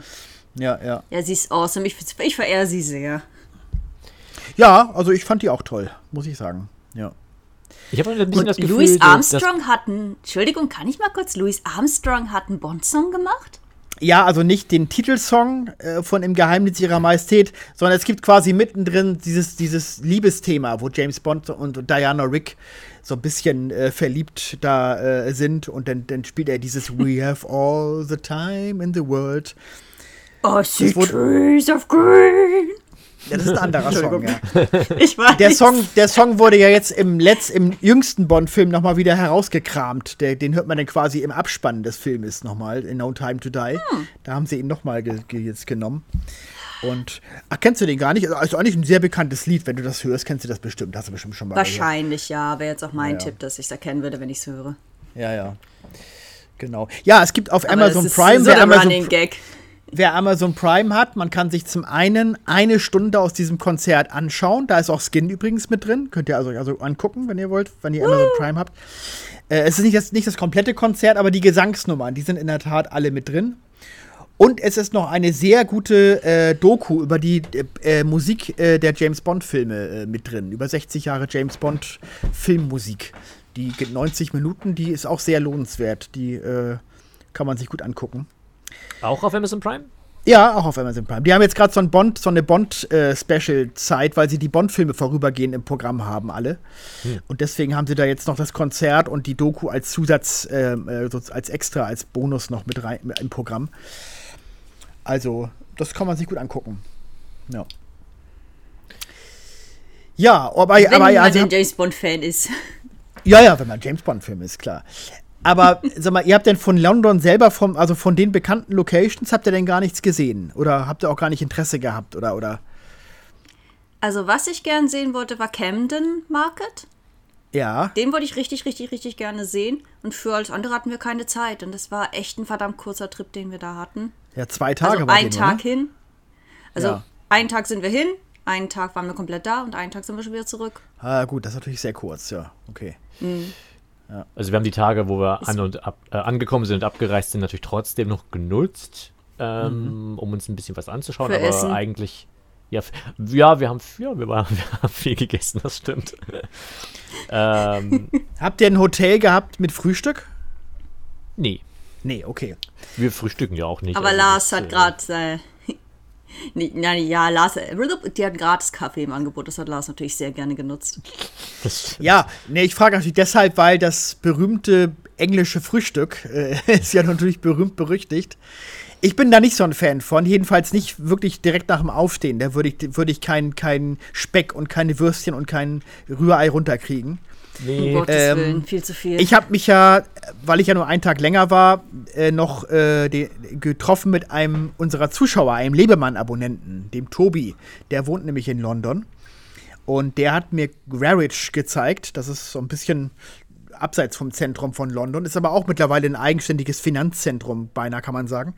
Ja, ja. Ja, sie ist awesome. Ich, ich verehre sie sehr. Ja, also ich fand die auch toll, muss ich sagen. Ja. Ich habe ein bisschen Und das Gefühl, Louis dass- Armstrong hat einen, Entschuldigung, kann ich mal kurz, Louis Armstrong hat einen Bond-Song gemacht? Ja, also nicht den Titelsong äh, von Im Geheimnis ihrer Majestät, sondern es gibt quasi mittendrin dieses, dieses Liebesthema, wo James Bond und Diana Rick so ein bisschen äh, verliebt da äh, sind und dann, dann spielt er dieses (laughs) We have all the time in the world. Oh, wurde- trees of green. Ja, das ist ein anderer Song, ja. (laughs) Ich weiß. Der Song, der Song wurde ja jetzt im letzt, im jüngsten Bond-Film nochmal wieder herausgekramt. Der, den hört man dann quasi im Abspann des Filmes nochmal, in No Time to Die. Da haben sie ihn nochmal ge ge jetzt genommen. Und, ach, kennst du den gar nicht? Also, also eigentlich ein sehr bekanntes Lied. Wenn du das hörst, kennst du das bestimmt. Hast du bestimmt schon mal Wahrscheinlich, ja. Wäre jetzt auch mein Ja, ja. Tipp, dass ich es erkennen würde, wenn ich es höre. gehört. Ja, ja. Genau. Ja, es gibt auf Aber Amazon das ist Prime, so der Amazon, Running Gag. Wer Amazon Prime hat, man kann sich zum einen eine Stunde aus diesem Konzert anschauen. Da ist auch Skin übrigens mit drin. Könnt ihr also, also angucken, wenn ihr wollt, wenn ihr Amazon Prime habt. Äh, es ist nicht das, nicht das komplette Konzert, aber die Gesangsnummern, die sind in der Tat alle mit drin. Und es ist noch eine sehr gute äh, Doku über die äh, äh, Musik äh, der James Bond-Filme äh, mit drin. Über 60 Jahre James Bond-Filmmusik. Die geht 90 Minuten, die ist auch sehr lohnenswert. Die äh, kann man sich gut angucken. Auch auf Amazon Prime? Ja, auch auf Amazon Prime. Die haben jetzt gerade so ein Bond, so eine Bond-Special-Zeit, weil sie die Bond-Filme vorübergehend im Programm haben, alle. Und deswegen haben sie da jetzt noch das Konzert und die Doku als Zusatz, ähm, äh, als extra, als Bonus noch mit rein im Programm. Also, das kann man sich gut angucken. Ja. Ja, aber, Wenn aber man also, ein James Bond-Fan ist. ja, ja, wenn man James Bond-Film ist, klar. Aber sag mal, ihr habt denn von London selber, vom, also von den bekannten Locations, habt ihr denn gar nichts gesehen? Oder habt ihr auch gar nicht Interesse gehabt? Oder, oder? Also, was ich gern sehen wollte, war Camden Market. Ja. Den wollte ich richtig, richtig, richtig gerne sehen. Und für alles andere hatten wir keine Zeit. Und das war echt ein verdammt kurzer Trip, den wir da hatten. Ja, zwei Tage Also wart ein nur, Tag ne? hin. Also Ja. einen Tag sind wir hin, einen Tag waren wir komplett da und einen Tag sind wir schon wieder zurück. Ah, gut, das ist natürlich sehr kurz, ja. Okay. Ja. Also wir haben die Tage, wo wir an und ab, äh, angekommen sind und abgereist sind, natürlich trotzdem noch genutzt, ähm, Mhm. um uns ein bisschen was anzuschauen. Für aber Essen. eigentlich, ja, ja, wir haben, ja, wir, waren, (laughs) wir haben viel gegessen, das stimmt. (laughs) ähm, Habt ihr ein Hotel gehabt mit Frühstück? nee, Nee, okay. wir frühstücken ja auch nicht. Aber also Lars hat äh, gerade. Äh, nee, (laughs) nein, ja, Lars, äh, die hatten gratis Kaffee im Angebot. Das hat Lars natürlich sehr gerne genutzt. Ja, nee, ich frage natürlich deshalb, weil das berühmte englische Frühstück äh, (laughs) ist ja natürlich berühmt berüchtigt. Ich bin da nicht so ein Fan von, jedenfalls nicht wirklich direkt nach dem Aufstehen. Da würde ich, würde ich keinen kein Speck und keine Würstchen und kein Rührei runterkriegen. Um Nee, Gottes ähm, Willen, viel zu viel. Ich habe mich ja, weil ich ja nur einen Tag länger war, äh, noch äh, de, getroffen mit einem unserer Zuschauer, einem Lebemann-Abonnenten, dem Tobi. Der wohnt nämlich in London. Und der hat mir Rarich gezeigt. Das ist so ein bisschen abseits vom Zentrum von London, ist aber auch mittlerweile ein eigenständiges Finanzzentrum, beinahe kann man sagen.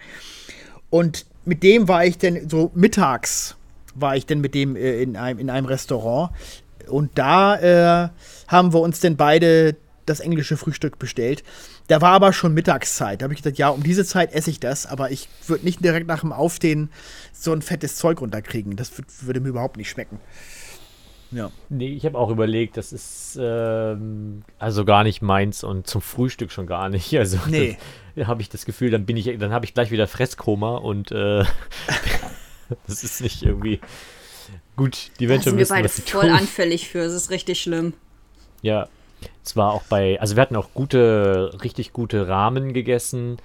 Und mit dem war ich denn so mittags war ich denn mit dem äh, in, einem, in einem Restaurant. Und da äh, haben wir uns denn beide das englische Frühstück bestellt. Da war aber schon Mittagszeit. Da habe ich gesagt, ja, um diese Zeit esse ich das, aber ich würde nicht direkt nach dem Aufstehen so ein fettes Zeug runterkriegen. Das würd, würde mir überhaupt nicht schmecken. Ja. nee ich habe auch überlegt, das ist ähm, also gar nicht meins und zum Frühstück schon gar nicht. (laughs) Also Nee. habe ich das Gefühl, dann bin ich, dann habe ich gleich wieder Fresskoma und äh, (laughs) das ist nicht irgendwie gut. Die da Menschen sind wir beide voll tun. anfällig für. Es ist richtig schlimm. Ja, es war auch bei, also wir hatten auch gute, richtig gute Rahmen gegessen.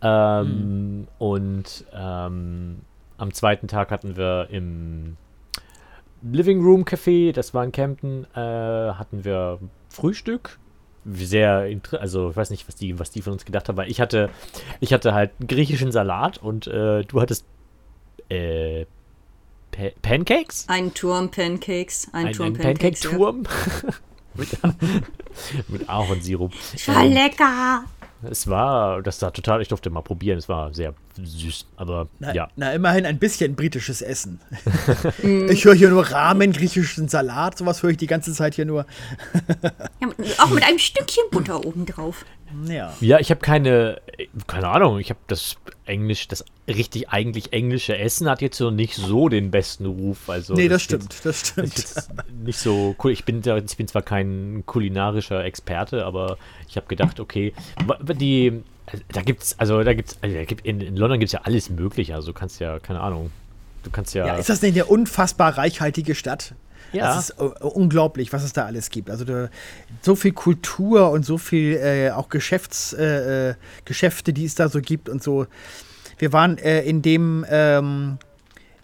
Ähm, Und ähm, am zweiten Tag hatten wir im Living Room Café, das war in Kempten, äh, hatten wir Frühstück. Sehr, also ich weiß nicht, was die, was die von uns gedacht haben, weil ich hatte, ich hatte halt einen griechischen Salat und äh, du hattest äh, Pa Pancakes? Ein Turm Pancakes. Ein, Ein, Turm ein Pancakes. ja. (laughs) Mit, (laughs) mit Ahornsirup. War Ähm, lecker. Es war, das war total, ich durfte mal probieren, es war sehr süß, aber Na, ja. na, immerhin ein bisschen britisches Essen. (laughs) ich höre hier nur Ramen, griechischen Salat, sowas höre ich die ganze Zeit hier nur. Ja, auch mit einem Stückchen Butter obendrauf. Ja. Ja, ich habe keine, keine Ahnung, ich habe das Englisch, das richtig eigentlich englische Essen hat jetzt so nicht so den besten Ruf. Also Nee, das jetzt- stimmt, das Das stimmt. jetzt nicht so cool. Ich bin, ich bin zwar kein kulinarischer Experte, aber ich habe gedacht, okay, die, da gibt's, also da gibt's, also da gibt, in, in London gibt's ja alles Mögliche. Also du kannst ja, keine Ahnung, du kannst ja, Ja, ist das nicht eine unfassbar reichhaltige Stadt? Ja. Das ist äh, unglaublich, was es da alles gibt. Also da, so viel Kultur und so viel äh, auch Geschäfts, äh, äh, Geschäfte, die es da so gibt und so. Wir waren äh, in dem, ähm,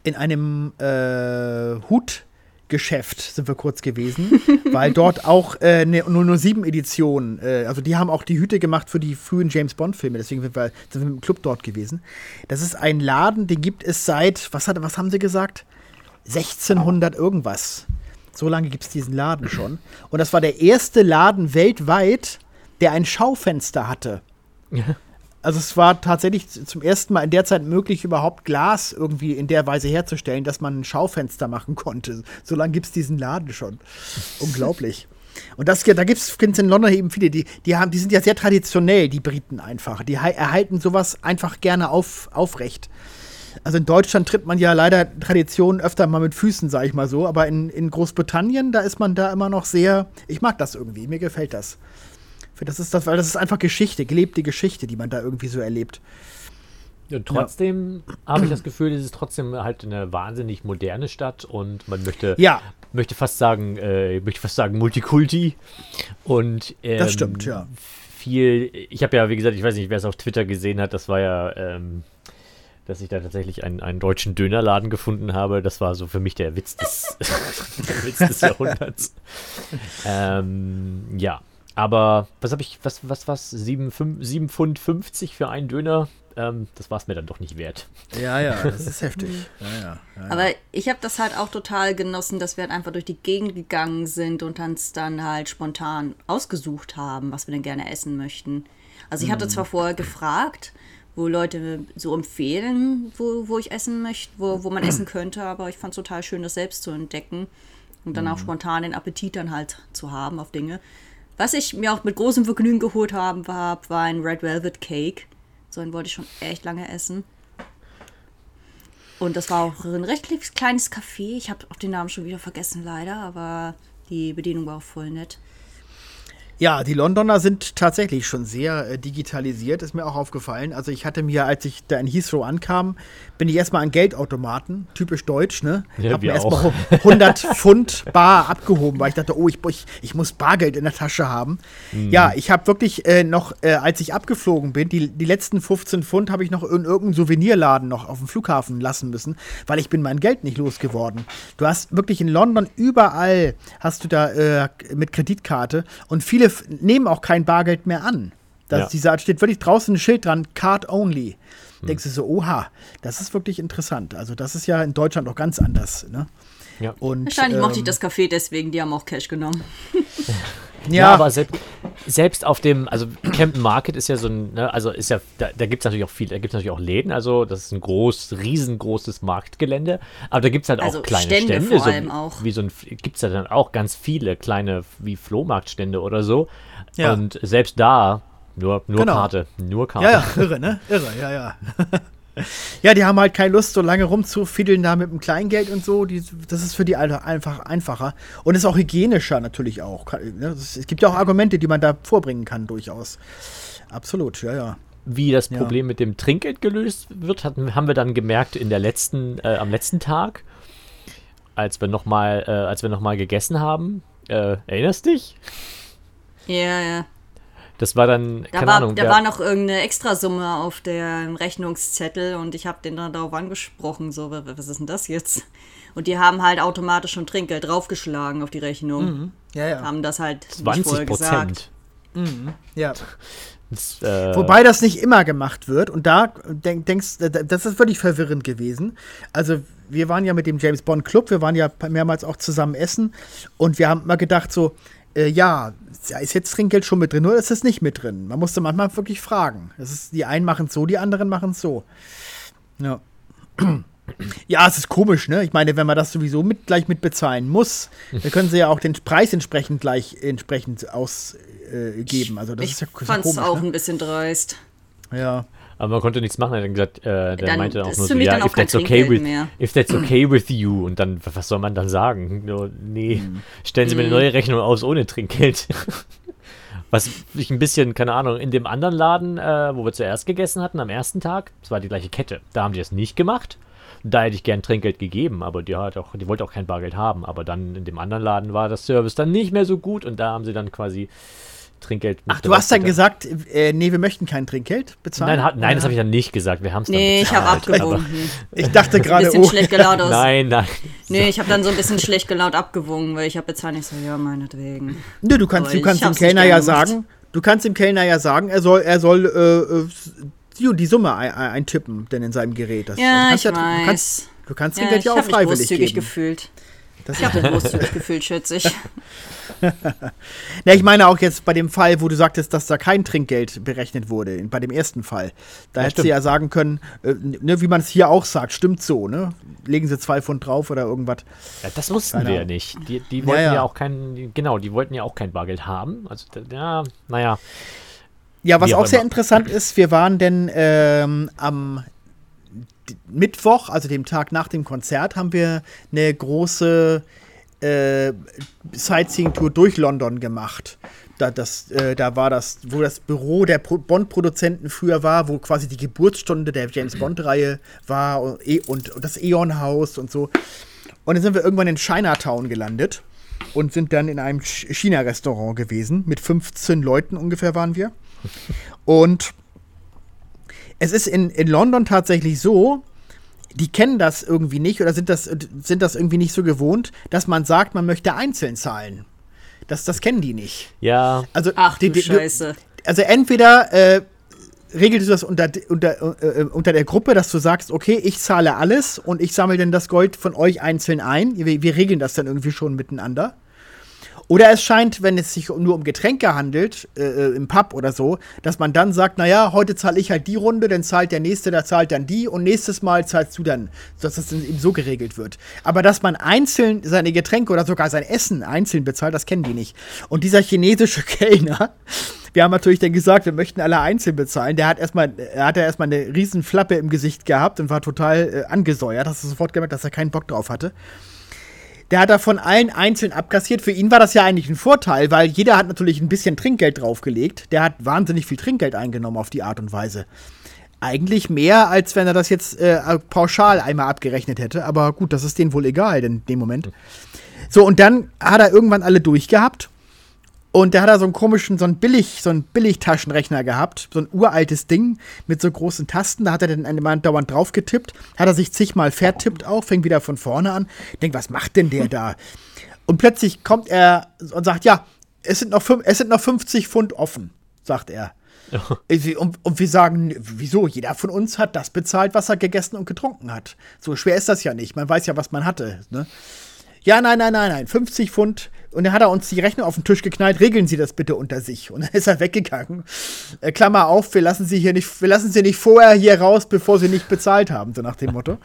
in einem äh, Hutgeschäft sind wir kurz gewesen, (laughs) weil dort auch eine 007-Edition, äh, also die haben auch die Hüte gemacht für die frühen James Bond-Filme, deswegen sind wir, sind wir im Club dort gewesen. Das ist ein Laden, den gibt es seit, was, hat, was haben sie gesagt? 1600 irgendwas. So lange gibt es diesen Laden schon. Und das war der erste Laden weltweit, der ein Schaufenster hatte. Also es war tatsächlich zum ersten Mal in der Zeit möglich, überhaupt Glas irgendwie in der Weise herzustellen, dass man ein Schaufenster machen konnte. So lange gibt es diesen Laden schon. Unglaublich. Und das, da gibt es in London eben viele, die, die, haben, die sind ja sehr traditionell, die Briten einfach. Die erhalten sowas einfach gerne auf, aufrecht. Also in Deutschland tritt man ja leider Traditionen öfter mal mit Füßen, sag ich mal so. Aber in, in Großbritannien, da ist man da immer noch sehr. Ich mag das irgendwie, mir gefällt das. Das ist das, weil das ist einfach Geschichte, gelebte Geschichte, die man da irgendwie so erlebt. Und trotzdem habe ich das Gefühl, es ist trotzdem halt eine wahnsinnig moderne Stadt und man möchte, Ja. möchte fast sagen, äh, ich möchte fast sagen Multikulti. Und ähm, Das stimmt, ja. Viel, ich habe ja, wie gesagt, ich weiß nicht, wer es auf Twitter gesehen hat, das war ja, ähm, dass ich da tatsächlich einen, einen deutschen Dönerladen gefunden habe. Das war so für mich der Witz des, (laughs) der Witz des Jahrhunderts. ähm, ja, aber was habe ich, was, was, was, 7, 5, 7 Pfund 50 für einen Döner? Ähm, das war es mir dann doch nicht wert. Ja, ja, das ist heftig. (laughs) Ja, ja, ja. Aber ich habe das halt auch total genossen, dass wir halt einfach durch die Gegend gegangen sind und uns dann halt spontan ausgesucht haben, was wir denn gerne essen möchten. Also ich hatte zwar vorher gefragt, wo Leute so empfehlen, wo, wo ich essen möchte, wo, wo man essen könnte, aber ich fand es total schön, das selbst zu entdecken und dann auch spontan den Appetit dann halt zu haben auf Dinge. Was ich mir auch mit großem Vergnügen geholt haben war, war ein Red Velvet Cake. So einen wollte ich schon echt lange essen. Und das war auch ein recht kleines Café. Ich habe auch den Namen schon wieder vergessen, leider, aber die Bedienung war auch voll nett. Ja, die Londoner sind tatsächlich schon sehr äh, digitalisiert, ist mir auch aufgefallen. Also ich hatte mir, als ich da in Heathrow ankam, bin ich erstmal an Geldautomaten, typisch deutsch, ne? Ja, hab mir erstmal 100 (laughs) Pfund bar abgehoben, weil ich dachte, oh, ich, ich, ich muss Bargeld in der Tasche haben. Mhm. Ja, ich habe wirklich äh, noch, äh, als ich abgeflogen bin, die, die letzten 15 Pfund habe ich noch in irgendeinem Souvenirladen noch auf dem Flughafen lassen müssen, weil ich bin mein Geld nicht losgeworden. Du hast wirklich in London überall hast du da äh, mit Kreditkarte und viele f- nehmen auch kein Bargeld mehr an. Das, Ja. dieser, steht wirklich draußen ein Schild dran, Card Only. Denkst du so, oha, das ist wirklich interessant. Also das ist ja in Deutschland auch ganz anders. Ne? Ja. Und, Wahrscheinlich mochte ich ähm, das Café deswegen, die haben auch Cash genommen. (laughs) Ja, Ja, aber selbst, selbst auf dem, also Camden Market ist ja so ein, ne, also ist ja, da, da gibt es natürlich auch viel, da gibt es natürlich auch Läden, also das ist ein groß, riesengroßes Marktgelände, aber da gibt es halt Also auch kleine Stände Stände, vor so allem wie, auch. wie so ein, gibt es da dann auch ganz viele kleine, wie Flohmarktstände oder so Ja. und selbst da nur, nur Genau. Karte, nur Karte. Ja, ja, irre, ne? Irre, ja, ja. (laughs) (laughs) ja, die haben halt keine Lust, so lange rumzufiddeln da mit dem Kleingeld und so. Die, das ist für die einfach einfacher. Und ist auch hygienischer natürlich auch. Ne? Es gibt ja auch Argumente, die man da vorbringen kann, durchaus. Absolut, ja, ja. Wie das Ja. Problem mit dem Trinkgeld gelöst wird, hatten, haben wir dann gemerkt in der letzten, äh, am letzten Tag, als wir nochmal, äh, als wir noch mal gegessen haben. Äh, erinnerst dich? Ja, ja. Das war dann, Da, keine war, Ahnung. da war noch irgendeine Extrasumme auf dem Rechnungszettel und ich habe den dann darauf angesprochen, so, wa- was ist denn das jetzt? Und die haben halt automatisch schon Trinkgeld draufgeschlagen auf die Rechnung. Ja, ja. Haben das halt nicht 20 vorher gesagt. Prozent. ja. Das, äh, Wobei das nicht immer gemacht wird. Und da denk, denkst das ist wirklich verwirrend gewesen. Also, wir waren ja mit dem James Bond Club, wir waren ja mehrmals auch zusammen essen. Und wir haben mal gedacht, so, äh, ja, ist jetzt Trinkgeld schon mit drin oder ist es nicht mit drin? Man musste manchmal wirklich fragen. Das ist, die einen machen es so, die anderen machen es so. Ja. (clears throat) Ja, es ist komisch, ne? Ich meine, wenn man das sowieso mit, gleich mitbezahlen muss, (laughs) dann können sie ja auch den Preis entsprechend gleich entsprechend ausgeben. Äh, also das ich ist ja ist ja komisch. auch ne? ein bisschen dreist. Ja. Aber man konnte nichts machen. Er hat dann gesagt, äh, der Dann meinte auch nur so, ja, if that's okay with, mehr. if that's okay with you. Und dann, was soll man dann sagen? No, nee, Hm. stellen Sie mir eine neue Rechnung aus ohne Trinkgeld. (laughs) Was ich ein bisschen, keine Ahnung, in dem anderen Laden, äh, wo wir zuerst gegessen hatten, am ersten Tag, das war die gleiche Kette. Da haben die das nicht gemacht. Da hätte ich gern Trinkgeld gegeben, aber die, hat auch, die wollte auch kein Bargeld haben. Aber dann in dem anderen Laden war das Service dann nicht mehr so gut und da haben sie dann quasi Trinkgeld Ach, du hast dann gesagt, äh, nee, wir möchten kein Trinkgeld bezahlen? Nein, hat, nein, das habe ich dann nicht gesagt. Wir haben es dann Nee, ich habe bezahlt, abgewunken. Ich dachte Ein gerade, bisschen oh, schlecht gelaunt aus. Nein, nein. Nee, ich habe dann so ein bisschen schlecht gelaunt abgewungen, weil ich habe bezahlt. Ich so, ja, meinetwegen. Nö, du kannst, Aber du ich kannst dem Kellner ja gemacht. sagen, du kannst dem Kellner ja sagen, er soll, er soll äh, äh, die, Summe ein, ein, eintippen, denn in seinem Gerät. Das, Ja, das ich ja, Du kannst, weiß. du kannst Ja, Trinkgeld ich ja auch habe mich freiwillig großzügig geben. gefühlt. Das Ich habe mich großzügig gefühlt, schätze ich. (laughs) Ja, ich meine auch jetzt bei dem Fall, wo du sagtest, dass da kein Trinkgeld berechnet wurde, bei dem ersten Fall. Da Ja, hättest du ja sagen können, äh, ne, wie man es hier auch sagt, stimmt so, ne? Legen sie zwei Pfund drauf oder irgendwas. Ja, das wussten Keine wir ja nicht. Die, die wollten ja, ja. auch kein, genau, die wollten ja auch kein Bargeld haben. Also, ja, naja. Ja, was auch auch sehr interessant ist, wir waren denn ähm, am Mittwoch, also dem Tag nach dem Konzert, haben wir eine große äh, Sightseeing-Tour durch London gemacht. Da, das, äh, da war das, wo das Büro der Pro Bond-Produzenten früher war, wo quasi die Geburtsstunde der James (clears throat) Bond-Reihe war und, und, und das Eon-Haus und so. Und dann sind wir irgendwann in Chinatown gelandet und sind dann in einem Ch- China-Restaurant gewesen. Mit 15 Leuten ungefähr waren wir. Und es ist in, in London tatsächlich so, die kennen das irgendwie nicht oder sind das, sind das irgendwie nicht so gewohnt, dass man sagt, man möchte einzeln zahlen. Das, das kennen die nicht. Ja, Also, Ach die, du die, Scheiße. also entweder äh, regelst du das unter, unter, äh, unter der Gruppe, dass du sagst, okay, ich zahle alles und ich sammle dann das Gold von euch einzeln ein. Wir, wir regeln das dann irgendwie schon miteinander. Oder es scheint, wenn es sich nur um Getränke handelt, äh, äh im Pub oder so, dass man dann sagt, naja, heute zahle ich halt die Runde, dann zahlt der Nächste, der zahlt dann die und nächstes Mal zahlst du dann, dass das eben so geregelt wird. Aber dass man einzeln seine Getränke oder sogar sein Essen einzeln bezahlt, das kennen die nicht. Und dieser chinesische (laughs) Kellner, wir haben natürlich dann gesagt, wir möchten alle einzeln bezahlen. Der hat erstmal, er hat ja erstmal eine riesen Flappe im Gesicht gehabt und war total äh, angesäuert. Hast du sofort gemerkt, dass er keinen Bock drauf hatte. Der hat da von allen einzeln abkassiert. Für ihn war das ja eigentlich ein Vorteil, weil jeder hat natürlich ein bisschen Trinkgeld draufgelegt. Der hat wahnsinnig viel Trinkgeld eingenommen auf die Art und Weise. Eigentlich mehr, als wenn er das jetzt äh, pauschal einmal abgerechnet hätte. Aber gut, das ist denen wohl egal in dem Moment. So, und dann hat er irgendwann alle durchgehabt und der hat da so einen komischen, so einen Billig, so einen Billigtaschenrechner gehabt, so ein uraltes Ding mit so großen Tasten. Da hat er dann mal dauernd drauf getippt, hat er sich zigmal vertippt auch, fängt wieder von vorne an. Denkt, was macht denn der da? Und plötzlich kommt er und sagt, ja, es sind noch, es sind noch 50 Pfund offen, sagt er. (laughs) Und, und, wir sagen, wieso? Jeder von uns hat das bezahlt, was er gegessen und getrunken hat. So schwer ist das ja nicht. Man weiß ja, was man hatte. Ne? Ja, nein, nein, nein, nein. 50 Pfund und dann hat er uns die Rechnung auf den Tisch geknallt, regeln Sie das bitte unter sich. Und dann ist er weggegangen. Äh, Klammer auf, wir lassen Sie hier nicht, wir lassen Sie nicht vorher hier raus, bevor Sie nicht bezahlt haben, so nach dem Motto.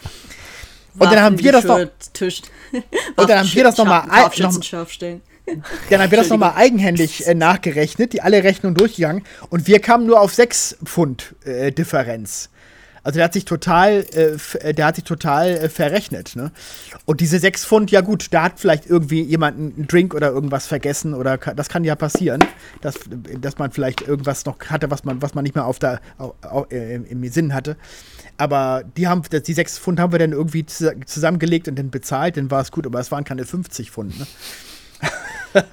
Und dann haben wir das noch. (laughs) Und dann haben wir das nochmal. (laughs) Dann haben wir das nochmal eigenhändig äh, nachgerechnet, die alle Rechnungen durchgegangen. Und wir kamen nur auf 6 Pfund äh, Differenz. Also der hat sich total, äh, äh, der hat sich total äh, verrechnet. Ne? Und diese sechs Pfund, ja gut, da hat vielleicht irgendwie jemand einen Drink oder irgendwas vergessen oder das kann ja passieren, dass, dass man vielleicht irgendwas noch hatte, was man, was man nicht mehr auf der, auf, auf, äh, im Sinn hatte. Aber die haben, die sechs Pfund haben wir dann irgendwie zusammengelegt und dann bezahlt, dann war es gut, aber es waren keine 50 Pfund. Ne? (laughs)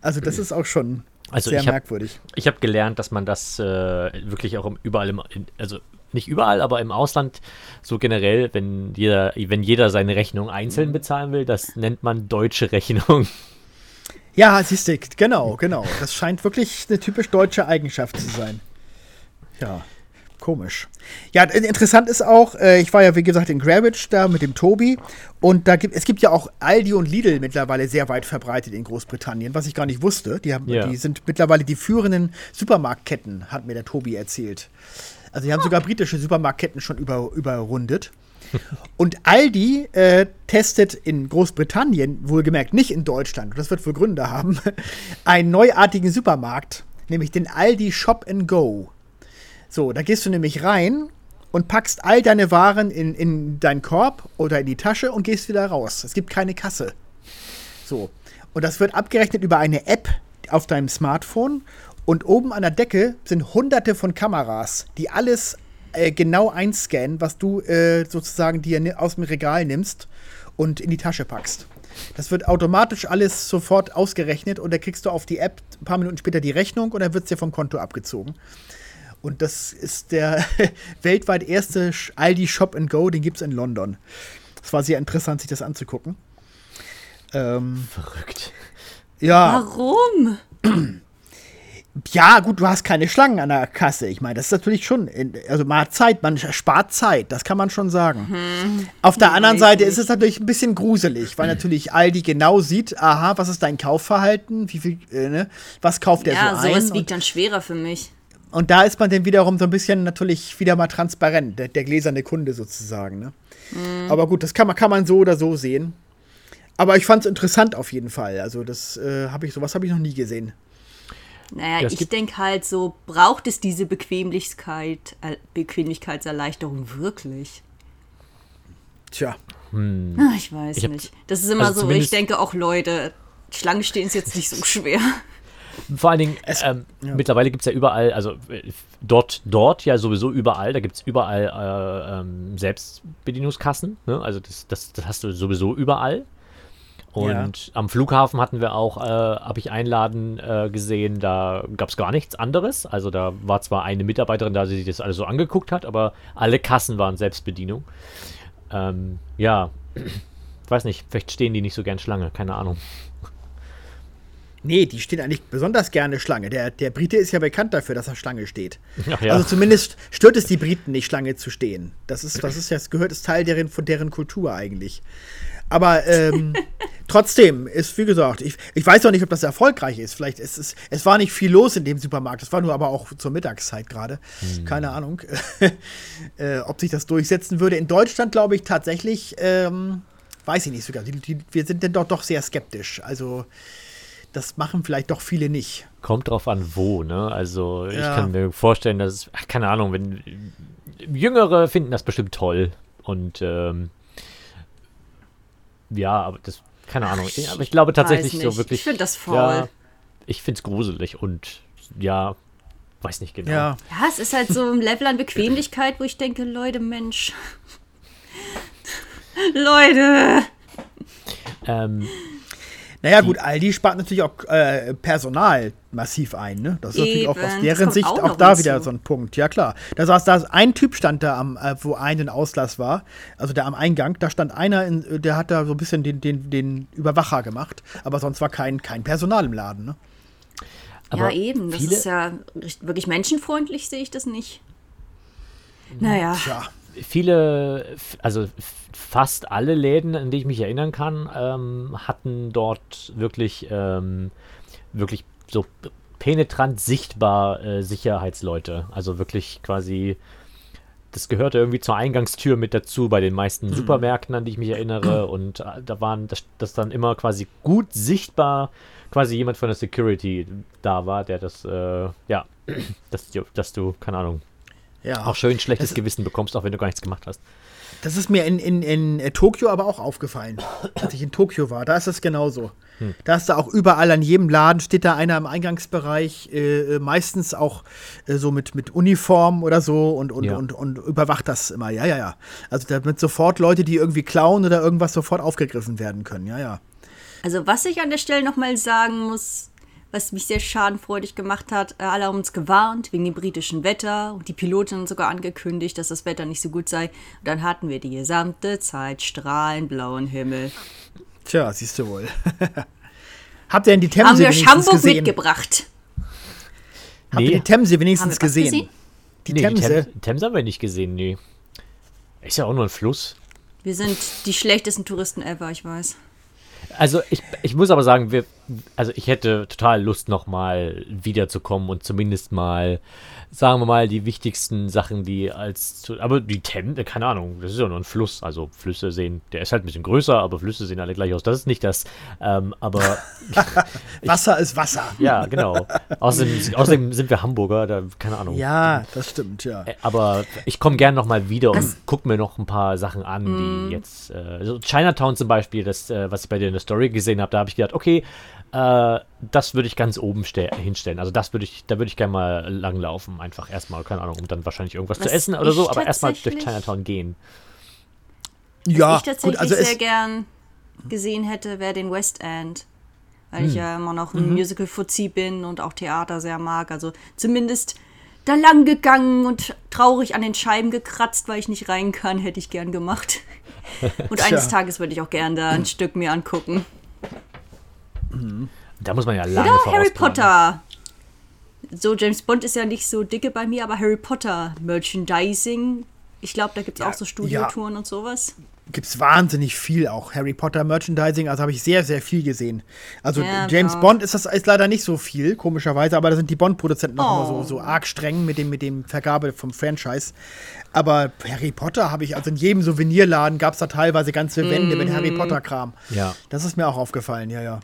also das ist auch schon also sehr ich hab, merkwürdig. Ich habe gelernt, dass man das äh, wirklich auch überall im, also nicht überall, aber im Ausland so generell, wenn jeder, wenn jeder seine Rechnung einzeln bezahlen will, das nennt man deutsche Rechnung. (laughs) Ja, siehst du, genau, genau. Das scheint wirklich eine typisch deutsche Eigenschaft zu sein. Ja, komisch. Ja, interessant ist auch, äh, ich war ja wie gesagt in Grabbage da mit dem Tobi und da gibt es gibt ja auch Aldi und Lidl mittlerweile sehr weit verbreitet in Großbritannien, was ich gar nicht wusste. Die, haben, ja. die sind mittlerweile die führenden Supermarktketten, hat mir der Tobi erzählt. Also die haben sogar britische Supermarktketten schon über, überrundet. Und Aldi äh, testet in Großbritannien, wohlgemerkt nicht in Deutschland, das wird wohl Gründe haben, (laughs) einen neuartigen Supermarkt, nämlich den Aldi Shop and Go. So, da gehst du nämlich rein und packst all deine Waren in, in deinen Korb oder in die Tasche und gehst wieder raus. Es gibt keine Kasse. So. Und das wird abgerechnet über eine App auf deinem Smartphone und oben an der Decke sind hunderte von Kameras, die alles äh, genau einscannen, was du äh, sozusagen dir aus dem Regal nimmst und in die Tasche packst. Das wird automatisch alles sofort ausgerechnet und da kriegst du auf die App ein paar Minuten später die Rechnung und dann wird es dir vom Konto abgezogen. Und das ist der (laughs) weltweit erste Aldi Shop and Go, den gibt es in London. Es war sehr interessant, sich das anzugucken. Ähm, Verrückt. Ja. Warum? (clears throat) Ja, gut, du hast keine Schlangen an der Kasse. Ich meine, das ist natürlich schon, also man hat Zeit, man spart Zeit, das kann man schon sagen. Hm. Auf der anderen Seite ist es natürlich ein bisschen gruselig, weil natürlich Aldi genau sieht, aha, was ist dein Kaufverhalten, wie viel, äh, ne, was kauft der ja, so ein? Ja, sowas wiegt dann schwerer für mich. Und da ist man dann wiederum so ein bisschen natürlich wieder mal transparent, der, der gläserne Kunde sozusagen. Ne? Mhm. Aber gut, das kann man, kann man so oder so sehen. Aber ich fand es interessant auf jeden Fall. Also das äh, habe ich, sowas habe ich noch nie gesehen. Naja, ja, ich denke halt so, braucht es diese Bequemlichkeit, äh, Bequemlichkeitserleichterung wirklich? Tja. Hm. Ach, ich weiß ich nicht. Das ist immer also so, ich denke auch, Leute, Schlange stehen ist jetzt nicht so schwer. (laughs) Vor allen Dingen, es, ähm, ja. mittlerweile gibt es ja überall, also äh, dort, dort ja sowieso überall, da gibt es überall äh, ähm, Selbstbedienungskassen. Ne? Also das, das, das hast du sowieso überall. Und ja. am Flughafen hatten wir auch, äh, habe ich Einladen äh, gesehen, da gab es gar nichts anderes. Also da war zwar eine Mitarbeiterin da, die sich das alles so angeguckt hat, aber alle Kassen waren Selbstbedienung. Ähm, ja, (clears throat) weiß nicht, vielleicht stehen die nicht so gern Schlange, keine Ahnung. Nee, die stehen eigentlich besonders gerne Schlange. Der, der Brite ist ja bekannt dafür, dass er Schlange steht. (laughs) Ja. Also zumindest stört es die Briten nicht, Schlange zu stehen. Das ist, das ist ja, das gehört, ist Teil deren, von deren Kultur eigentlich. Aber ähm, (laughs) trotzdem ist, wie gesagt, ich, ich weiß noch nicht, ob das erfolgreich ist. Vielleicht ist es, es war nicht viel los in dem Supermarkt. Es war nur aber auch zur Mittagszeit gerade. Keine Ahnung, (laughs) äh, ob sich das durchsetzen würde. In Deutschland glaube ich tatsächlich, ähm, weiß ich nicht sogar. Die, die, wir sind denn doch, doch sehr skeptisch. Also, das machen vielleicht doch viele nicht. Kommt drauf an, wo, ne? Also ich Ja. kann mir vorstellen, dass, es- ach, keine Ahnung, wenn Jüngere finden das bestimmt toll. Und ähm, ja, aber das, keine Ahnung. ich aber ich glaube tatsächlich so wirklich. Ich find das faul. Ja, ich finde es gruselig und ja, weiß nicht genau. Ja. Ja, es ist halt so ein Level an Bequemlichkeit, wo ich denke, Leute, Mensch. (laughs) Leute. Ähm, Naja, gut, Aldi spart natürlich auch äh, Personal massiv ein, ne? Das ist natürlich auch Eben, aus deren Sicht auch auch, da hinzu. wieder so ein Punkt. Ja, klar. Da saß da ein Typ stand da am, äh, wo einen Auslass war, also der am Eingang, da stand einer, in, äh, der hat da so ein bisschen den, den, den Überwacher gemacht, aber sonst war kein, kein Personal im Laden, ne? aber ja, eben. Das ist ja wirklich menschenfreundlich, sehe ich das nicht. Naja. Tja. Viele, also fast alle Läden, an die ich mich erinnern kann, ähm, hatten dort wirklich, ähm, wirklich so penetrant sichtbar äh, Sicherheitsleute. Also wirklich quasi, das gehörte irgendwie zur Eingangstür mit dazu bei den meisten Supermärkten, an die ich mich erinnere. (clears throat) Und äh, da waren, das, das dann immer quasi gut sichtbar quasi jemand von der Security da war, der das, äh, ja, (clears throat) dass, dass du, keine Ahnung, Ja. auch schön schlechtes Das- Gewissen bekommst, auch wenn du gar nichts gemacht hast. Das ist mir in, in, in äh, Tokio aber auch aufgefallen, (coughs) als ich in Tokio war. Da ist es genauso. Da ist da auch überall an jedem Laden steht da einer im Eingangsbereich, äh, äh, meistens auch äh, so mit, mit Uniform oder so und, und, Ja. und, und überwacht das immer. Ja, ja, ja. Also damit sofort Leute, die irgendwie klauen oder irgendwas sofort aufgegriffen werden können. Ja, ja. Also was ich an der Stelle nochmal sagen muss, was mich sehr schadenfreudig gemacht hat, äh, alle haben uns gewarnt wegen dem britischen Wetter und die Pilotin hat sogar angekündigt, dass das Wetter nicht so gut sei. Und dann hatten wir die gesamte Zeit strahlend blauen Himmel. Tja, siehst du wohl. (laughs) Habt ihr denn die Haben Themse wir euch wenigstens Hamburg gesehen? mitgebracht. Habt ihr Nee. die Themse Haben wenigstens wir gesehen? gesehen? Die nee, Themse. Die Thames, Thames haben wir nicht gesehen, nee. Ist ja auch nur ein Fluss. Wir sind die schlechtesten Touristen ever, ich weiß. Also ich, ich muss aber sagen, wir, also ich hätte total Lust nochmal wiederzukommen und zumindest mal, sagen wir mal, die wichtigsten Sachen, die als, zu- aber die Thames, keine Ahnung, das ist ja nur ein Fluss, also Flüsse sehen, der ist halt ein bisschen größer, aber Flüsse sehen alle gleich aus, das ist nicht das, ähm, aber (laughs) (laughs) Wasser ist Wasser. ja, genau. Außerdem, außerdem sind wir Hamburger, da, keine Ahnung. Ja, das stimmt, ja. Aber ich komme gern noch mal wieder und gucke mir noch ein paar Sachen an, die jetzt. Äh, so Chinatown zum Beispiel, das, äh, was ich bei dir in der Story gesehen habe, da habe ich gedacht, okay, äh, das würde ich ganz oben ste- hinstellen. Also das würde ich, da würde ich gerne mal langlaufen, einfach erstmal, keine Ahnung, um dann wahrscheinlich irgendwas zu Was essen oder so, aber erstmal durch Chinatown gehen. Ja, Was ich tatsächlich gut, also sehr es, gern gesehen hätte, wäre den West End. Weil Hm. ich ja immer noch ein Mhm. Musical-Fuzzi bin und auch Theater sehr mag. Also zumindest da lang gegangen und traurig an den Scheiben gekratzt, weil ich nicht rein kann, hätte ich gern gemacht. (laughs) Und eines. Tages würde ich auch gern da ein Stück mir angucken. Da muss man ja lange Oder Harry. Potter. So, James Bond ist ja nicht so dicke bei mir, aber Harry Potter Merchandising. Ich glaube, da gibt es Ja, auch so Studiotouren und sowas. gibt's wahnsinnig viel auch. Harry Potter Merchandising, also habe ich sehr, sehr viel gesehen. Also Ja, James ja. Bond ist das ist leider nicht so viel, komischerweise, aber da sind die Bond-Produzenten noch Oh. immer so, so arg streng mit dem, mit dem Vergabe vom Franchise. Aber Harry Potter habe ich, also in jedem Souvenirladen gab es da teilweise ganze Wände mit Harry. Potter-Kram. Ja. Das ist mir auch aufgefallen, ja, ja.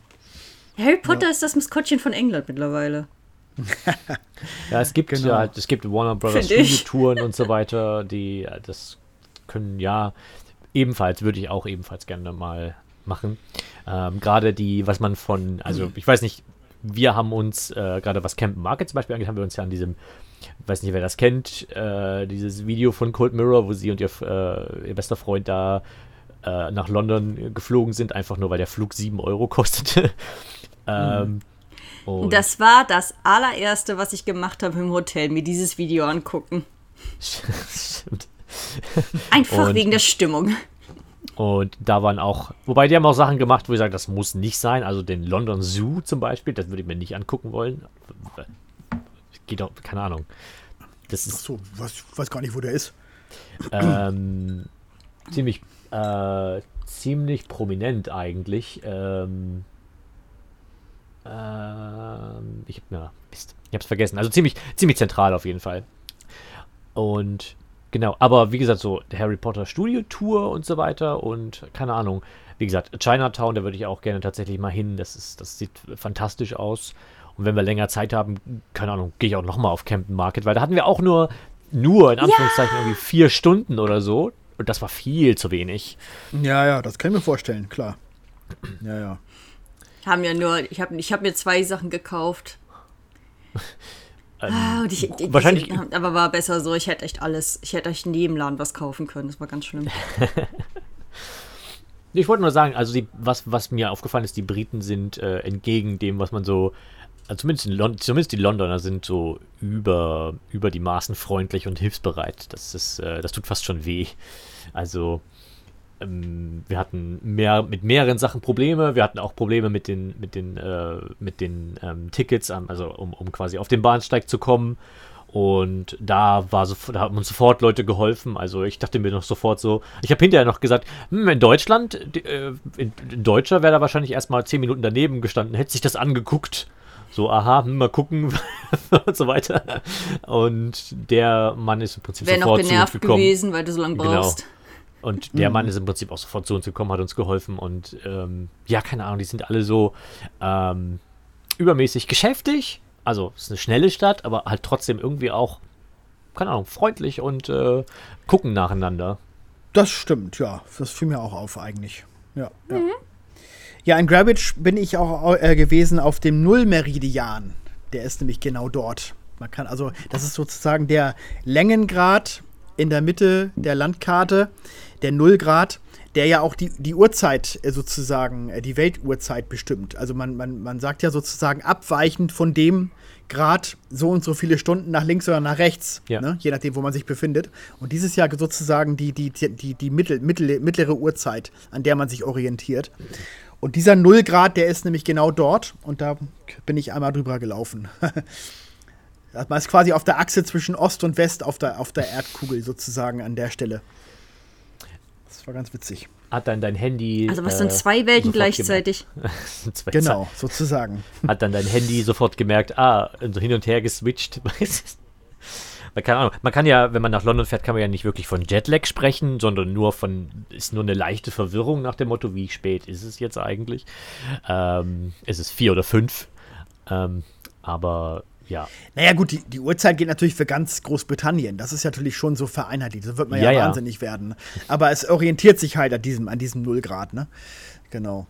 Harry Potter ist das Maskottchen von England mittlerweile. (laughs) Ja, es gibt Genau. ja halt, es gibt Warner Brothers. Studiotouren und so (laughs) weiter, die äh, das können ja ebenfalls, würde ich auch ebenfalls gerne mal machen. Ähm, gerade die, was man von, also Mhm. ich weiß nicht, wir haben uns, äh, gerade was Camp Market zum Beispiel angeht, haben wir uns ja an diesem, weiß nicht, wer das kennt, äh, dieses Video von Cold Mirror, wo sie und ihr, äh, ihr bester Freund da äh, nach London geflogen sind, einfach nur weil der Flug 7 Euro kostete. Ähm, und Das war das allererste, was ich gemacht habe im Hotel, mir dieses Video angucken. Stimmt. Einfach Und- wegen der Stimmung. Und da waren auch, wobei die haben auch Sachen gemacht, wo ich sage, das muss nicht sein. Also den London Zoo zum Beispiel, das würde ich mir nicht angucken wollen. Geht doch, keine Ahnung. Das ist So, was, weiß gar nicht, wo der ist. ähm, ziemlich, äh, ziemlich prominent eigentlich. Ähm, ähm, ich ja, Mist, ich hab's vergessen. Also ziemlich, ziemlich zentral auf jeden Fall. Und genau, aber wie gesagt, so Harry Potter Studio Tour und so weiter und keine Ahnung. Wie gesagt, Chinatown, da würde ich auch gerne tatsächlich mal hin. Das ist, das sieht fantastisch aus. Und wenn wir länger Zeit haben, keine Ahnung, gehe ich auch nochmal auf Camden Market, weil da hatten wir auch nur, nur in Anführungszeichen irgendwie vier Stunden oder so. Und das war viel zu wenig. Ja, ja, das kann ich mir vorstellen, klar. Ja, ja. Haben ja nur, ich habe ich hab mir zwei Sachen gekauft. ah, und ich, ich, wahrscheinlich- ich, aber war besser so, ich hätte echt alles, ich hätte echt in jedem Laden was kaufen können. Das war ganz schlimm. (laughs) Ich wollte nur sagen, also die, was, was mir aufgefallen ist, die Briten sind äh, entgegen dem, was man so, also zumindest, zumindest die Londoner sind so über, über die Maßen freundlich und hilfsbereit. Das ist, äh, das tut fast schon weh. Also ähm, wir hatten mehr mit mehreren Sachen Probleme. Wir hatten auch Probleme mit den, mit den, äh, mit den ähm, Tickets, also um, um quasi auf den Bahnsteig zu kommen. Und da war so, da haben uns sofort Leute geholfen. Also ich dachte mir noch sofort so, ich habe hinterher noch gesagt, hm, in Deutschland, äh, in, in Deutscher wäre da wahrscheinlich erstmal zehn Minuten daneben gestanden, hätte sich das angeguckt. So, aha, hm, mal gucken (laughs) und so weiter. Und der Mann ist im Prinzip Wäre noch genervt gewesen, weil du so lange Genau. Und der Mann ist im Prinzip auch sofort zu uns gekommen, hat uns geholfen und ähm, ja, keine Ahnung, die sind alle so ähm, übermäßig geschäftig. Also es ist eine schnelle Stadt, aber halt trotzdem irgendwie auch, keine Ahnung, freundlich und äh, gucken nacheinander. Das stimmt, ja. Das fiel mir auch auf eigentlich. Ja, ja. ja in Grabbage bin ich auch äh, gewesen auf dem Nullmeridian. Der ist nämlich genau dort. Man kann also, das ist sozusagen der Längengrad in der Mitte der Landkarte, der Nullgrad, der ja auch die, die Uhrzeit äh, sozusagen, äh, die Weltuhrzeit bestimmt. Also man, man, man sagt ja sozusagen abweichend von dem Grad so und so viele Stunden nach links oder nach rechts, Ja. ne? je nachdem, wo man sich befindet. Und dieses Jahr sozusagen die, die, die, die, die mittel, mittel, mittlere Uhrzeit, an der man sich orientiert. Und dieser Nullgrad, der ist nämlich genau dort und da bin ich einmal drüber gelaufen. (laughs) Man ist quasi auf der Achse zwischen Ost und West auf der, auf der Erdkugel sozusagen an der Stelle. Das war ganz witzig. Hat dann dein Handy. Also was äh, sind zwei Welten gleichzeitig? (laughs) zwei Genau, sozusagen. hat dann dein Handy sofort gemerkt, ah, so hin und her geswitcht. (laughs) Man kann, Ahnung, man kann ja, wenn man nach London fährt, kann man ja nicht wirklich von Jetlag sprechen, sondern nur von, ist nur eine leichte Verwirrung nach dem Motto, wie spät ist es jetzt eigentlich? Ähm, ist es vier oder fünf? Ähm, aber ja, Naja, gut, die, die Uhrzeit geht natürlich für ganz Großbritannien. Das ist natürlich schon so vereinheitlicht. Da wird man ja, Ja, wahnsinnig werden. Aber es orientiert sich halt an diesem, an diesem Nullgrad, ne? Genau.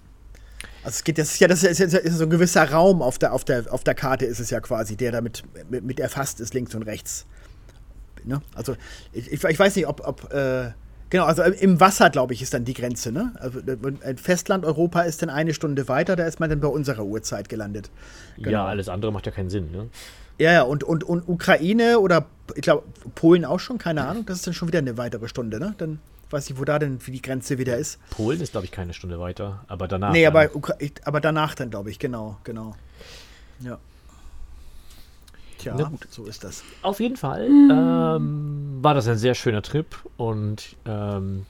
Also es geht, das ist ja, das ist, ja- ist so ein gewisser Raum auf der, auf der, auf der Karte ist es ja quasi, der damit mit, mit erfasst ist, links und rechts. Ne? Also ich, ich ich weiß nicht, ob, ob äh, genau, also im Wasser, glaube ich, ist dann die Grenze, ne? Also ein Festland Europa ist dann eine Stunde weiter, da ist man dann bei unserer Uhrzeit gelandet. Genau. ja, alles andere macht ja keinen Sinn, ne? Ja, ja, und, und, und Ukraine oder ich glaube Polen auch schon, keine Ahnung, das ist dann schon wieder eine weitere Stunde, ne? Dann weiß ich, wo da denn wie die Grenze wieder ist. Polen ist, glaube ich, keine Stunde weiter, aber danach. nee, dann- aber, Ukra aber danach dann, glaube ich, genau, genau. Ja. Tja, Na gut. so ist das. Auf jeden Fall ähm, war das ein sehr schöner Trip und ähm,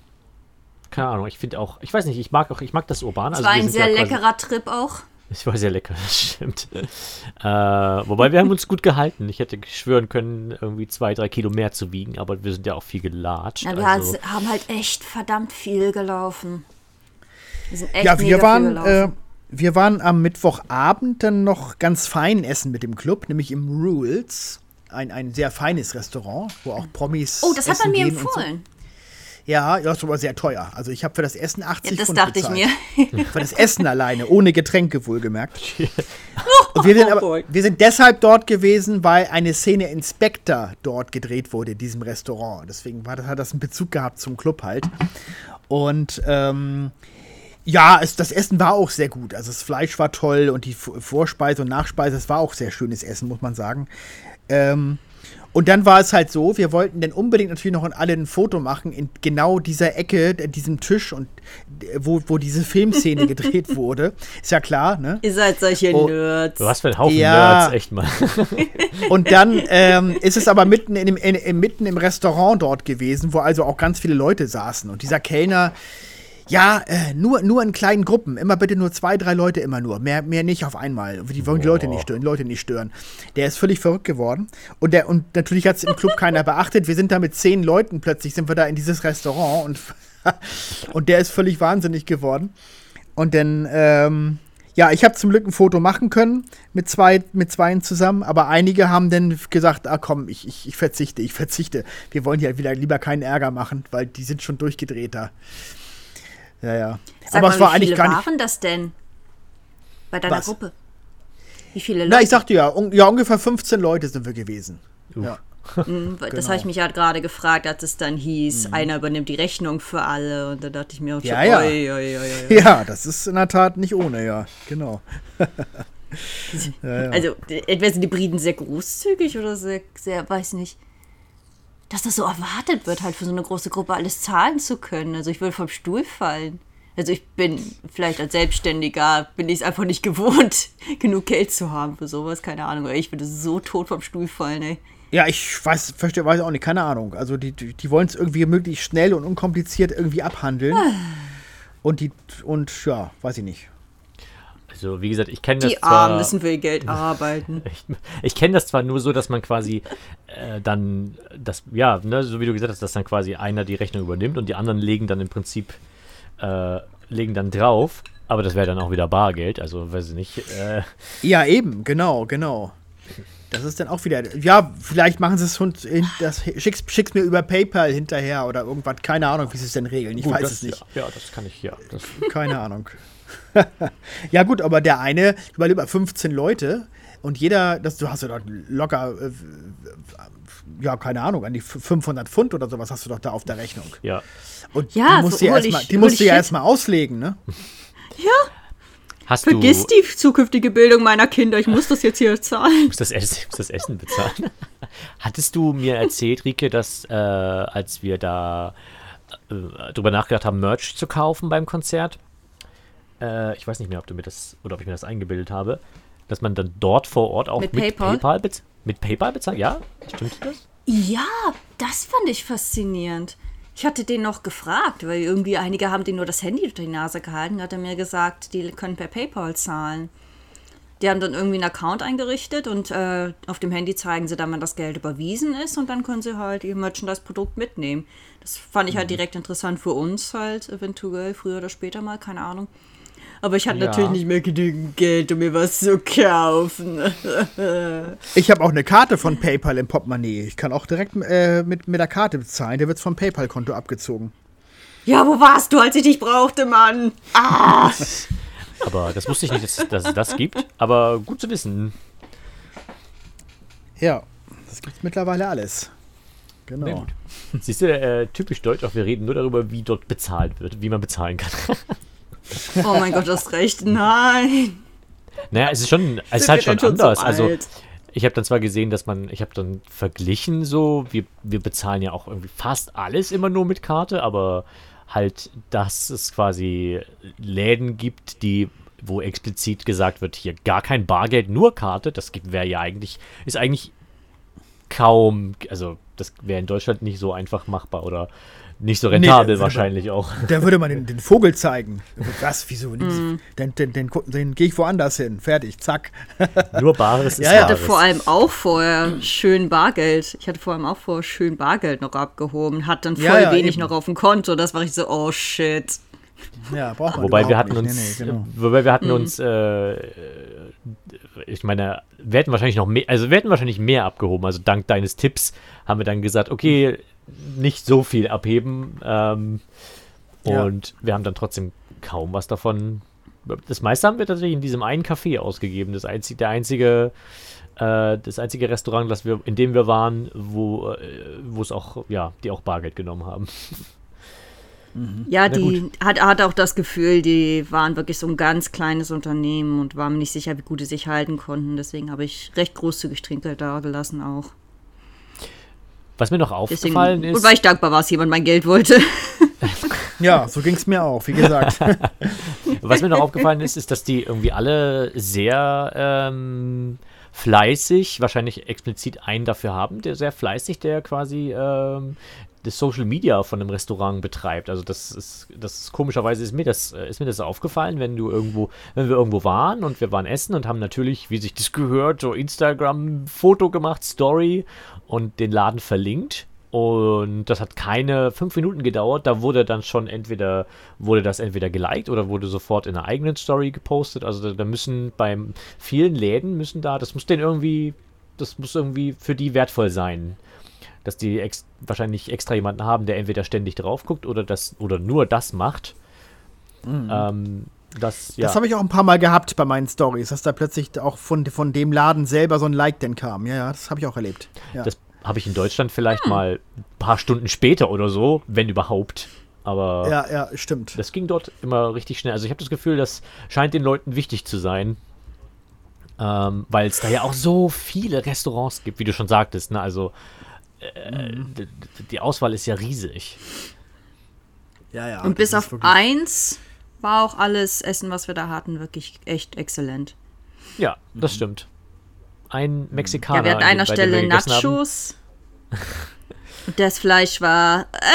keine Ahnung, ich finde auch, ich weiß nicht, ich mag auch, ich mag das Urban. Es also war ein ja sehr quasi- leckerer Trip auch. (laughs) Es war sehr lecker, das stimmt. äh, wobei wir haben uns gut gehalten. Ich hätte schwören können, irgendwie zwei, drei Kilo mehr zu wiegen, aber wir sind ja auch viel gelatscht. Ja, wir also, haben halt echt verdammt viel gelaufen. Wir sind echt Ja, wir viel waren, äh, gelaufen. wir waren am Mittwochabend dann noch ganz fein essen mit dem Club, nämlich im Rules. Ein, ein sehr feines Restaurant, wo auch Promis. oh, das hat man essen mir so. empfohlen. Ja, ja, ist aber sehr teuer. Also ich habe für das Essen 80 Ja, das Pfund dachte ich mir. (laughs) Für das Essen alleine, ohne Getränke wohlgemerkt. (laughs) Und wir sind, aber, wir sind deshalb dort gewesen, weil eine Szene Inspector dort gedreht wurde in diesem Restaurant. Deswegen war das, hat das einen Bezug gehabt zum Club halt. Und ähm, ja, es, das Essen war auch sehr gut. Also das Fleisch war toll und die Vorspeise und Nachspeise, es war auch sehr schönes Essen, muss man sagen. Ähm, und dann war es halt so, wir wollten dann unbedingt natürlich noch an alle ein Foto machen in genau dieser Ecke, äh, diesem Tisch und äh, wo, wo diese Filmszene gedreht (laughs) wurde. Ist ja klar, ne? Ihr seid solche Oh. Nerds. was für ein Haufen Ja. Nerds, echt mal. (laughs) Und dann ähm, ist es aber mitten, in dem, in, in, mitten im Restaurant dort gewesen, wo also auch ganz viele Leute saßen. Und dieser Kellner, Ja, äh, nur, nur in kleinen Gruppen. Immer bitte nur zwei, drei Leute immer nur. Mehr, mehr nicht auf einmal. Die wollen die Leute nicht stören, die Leute nicht stören. Der ist völlig verrückt geworden. Und, der, und natürlich hat es im Club keiner beachtet. Wir sind da mit zehn Leuten plötzlich, sind wir da in dieses Restaurant und, (laughs) und der ist völlig wahnsinnig geworden. Und dann, ähm, ja, ich habe zum Glück ein Foto machen können mit zwei, mit zweien zusammen, aber einige haben dann gesagt, ah komm, ich, ich, ich verzichte, ich verzichte. Wir wollen hier wieder lieber keinen Ärger machen, weil die sind schon durchgedreht da. Ja, ja. Sag aber mal, es war wie eigentlich viele gar nicht. waren das denn? Bei deiner Was? Gruppe? Wie viele Leute? Na, ich sagte ja, un, ja, ungefähr 15 Leute sind wir gewesen. Ja. Mhm, Das genau. habe ich mich halt gerade gefragt, als es dann hieß, einer übernimmt die Rechnung für alle. Und da dachte ich mir auch Ja, ja. oi, oi, oi, oi. ja, das ist in der Tat nicht ohne, ja, genau. (laughs) ja, ja. Also, entweder sind die Briten sehr großzügig oder sehr, sehr, weiß nicht, dass das so erwartet wird, halt für so eine große Gruppe alles zahlen zu können. Also, ich würde vom Stuhl fallen. Also, ich bin vielleicht als Selbstständiger, bin ich es einfach nicht gewohnt, (laughs) genug Geld zu haben für sowas, keine Ahnung. Ich würde so tot vom Stuhl fallen, ey. Ja, ich weiß, verstehe, weiß auch nicht, keine Ahnung. Also die, die, die wollen es irgendwie möglichst schnell und unkompliziert irgendwie abhandeln. Und die, und ja, weiß ich nicht. Also, wie gesagt, ich kenne das Die zwar. Armen müssen für ihr Geld (laughs) arbeiten. Ich, ich kenne das zwar nur so, dass man quasi äh, dann das, ja, ne, so wie du gesagt hast, dass dann quasi einer die Rechnung übernimmt und die anderen legen dann im Prinzip, äh, legen dann drauf, aber das wäre dann auch wieder Bargeld, also weiß ich nicht. Äh, Ja, eben, genau, genau. Das ist dann auch wieder, ja, vielleicht machen sie es und das schick's, schick's mir über PayPal hinterher oder irgendwas, keine Ahnung, wie sie es denn regeln. Ich gut, weiß das, es nicht. Ja, ja, das kann ich, ja. Das, Keine Ahnung. (laughs) ja, gut, aber der eine, überleg mal 15 Leute und jeder, das, du hast ja doch locker, äh, ja, keine Ahnung, an die 500 Pfund oder sowas hast du doch da auf der Rechnung. ja. Und Ja, die musst so du ja erstmal ich- ich du ja erstmal auslegen, ne? (laughs) Hast Vergiss du, die zukünftige Bildung meiner Kinder, ich muss das jetzt hier zahlen. musst das, Essen, musst das Essen bezahlen. (laughs) Hattest du mir erzählt, Rike, dass äh, als wir da äh, drüber nachgedacht haben, Merch zu kaufen beim Konzert, äh, ich weiß nicht mehr, ob du mir das oder ob ich mir das eingebildet habe, dass man dann dort vor Ort auch Mit mit, PayPal? PayPal, mit PayPal bezahlt? Ja, stimmt das? Ja, das fand ich faszinierend. Ich hatte den noch gefragt, weil irgendwie einige haben denen nur das Handy durch die Nase gehalten. Da hat er mir gesagt, die können per PayPal zahlen. Die haben dann irgendwie einen Account eingerichtet und äh, auf dem Handy zeigen sie dann, wann das Geld überwiesen ist und dann können sie halt ihr Merchandise-Produkt mitnehmen. Das fand ich halt direkt interessant für uns halt, eventuell, früher oder später mal, keine Ahnung. Aber ich hatte Ja. natürlich nicht mehr genügend Geld, um mir was zu kaufen. (laughs) Ich habe auch eine Karte von PayPal im Portemonnaie. Ich kann auch direkt äh, mit, mit der Karte bezahlen. Der wird vom PayPal-Konto abgezogen. Ja, wo warst du, als ich dich brauchte, Mann? Ah! (laughs) Aber das wusste ich nicht, dass, dass es das gibt. Aber gut zu wissen. Ja, das gibt's mittlerweile alles. Genau. Siehst du, äh, typisch deutsch, auch wir reden nur darüber, wie dort bezahlt wird, wie man bezahlen kann. (laughs) Oh mein Gott, du hast recht. Nein. Naja, es ist schon, es ist halt schon schon so anders. also, alt? ich habe dann zwar gesehen, dass man, ich habe dann verglichen so, wir, wir bezahlen ja auch irgendwie fast alles immer nur mit Karte, aber halt, dass es quasi Läden gibt, die, wo explizit gesagt wird, hier gar kein Bargeld, nur Karte, das wäre ja eigentlich, ist eigentlich kaum, also das wäre in Deutschland nicht so einfach machbar oder nicht so rentabel man- wahrscheinlich auch. (laughs) Da würde man den, den Vogel zeigen. (laughs) Was? Wieso? Den, den, den, den, den gehe ich woanders hin. Fertig. Zack. (laughs) Nur Bares ist Ja. Ich hatte Bares. vor allem auch vorher schön Bargeld. Ich hatte vor allem auch vorher schön Bargeld noch abgehoben. Hat dann voll Ja, ja, wenig eben. noch auf dem Konto. Das war ich so, oh shit. Ja, braucht man Wobei wir hatten nicht. uns, Nee, nee, genau. wobei wir hatten uns, äh, ich meine, wir hätten wahrscheinlich noch mehr, also wir hätten wahrscheinlich mehr abgehoben. Also dank deines Tipps haben wir dann gesagt, okay, nicht so viel abheben. Ähm, Ja. und wir haben dann trotzdem kaum was davon. Das meiste haben wir tatsächlich in diesem einen Café ausgegeben. Das einzige, der einzige, äh, das einzige Restaurant, das wir, in dem wir waren, wo, äh, wo es auch, ja, die auch Bargeld genommen haben. Ja, Na die hat, hat auch das Gefühl, die waren wirklich so ein ganz kleines Unternehmen und waren mir nicht sicher, wie gut die sich halten konnten. Deswegen habe ich recht großzügig Trinkgeld da gelassen auch. Was mir noch Deswegen, aufgefallen ist. und weil ich dankbar war, dass jemand mein Geld wollte. (laughs) Ja, so ging es mir auch, wie gesagt. (laughs) Was mir noch aufgefallen ist, ist, dass die irgendwie alle sehr ähm, fleißig, wahrscheinlich explizit einen dafür haben, der sehr fleißig, der quasi ähm, das Social Media von einem Restaurant betreibt. Also das ist, das ist komischerweise ist mir das, äh, ist mir das aufgefallen, wenn du irgendwo, wenn wir irgendwo waren und wir waren essen und haben natürlich, wie sich das gehört, so Instagram-Foto gemacht, Story und den Laden verlinkt. Und das hat keine fünf Minuten gedauert. Da wurde dann schon entweder, wurde das entweder geliked oder wurde sofort in einer eigenen Story gepostet. Also da, da müssen beim vielen Läden müssen da, das muss denen irgendwie, das muss irgendwie für die wertvoll sein dass die ex wahrscheinlich extra jemanden haben, der entweder ständig drauf guckt oder das oder nur das macht. Mhm. Ähm, das, ja. das habe ich auch ein paar Mal gehabt bei meinen Stories, dass da plötzlich auch von, von dem Laden selber so ein Like denn kam. Ja, ja, das habe ich auch erlebt. Ja. Das habe ich in Deutschland vielleicht hm. mal ein paar Stunden später oder so, wenn überhaupt. Aber ja, ja, stimmt. Das ging dort immer richtig schnell. Also ich habe das Gefühl, das scheint den Leuten wichtig zu sein. Ähm, Weil es da ja auch so viele Restaurants gibt, wie du schon sagtest. Ne? Also äh, die Auswahl ist ja riesig. Ja, ja. Und bis auf eins war auch alles Essen, was wir da hatten, wirklich echt exzellent. Ja, das mhm. stimmt. Ein Mexikaner. Ja, wir hatten an einer Stelle Nachos. das Fleisch war. Äh,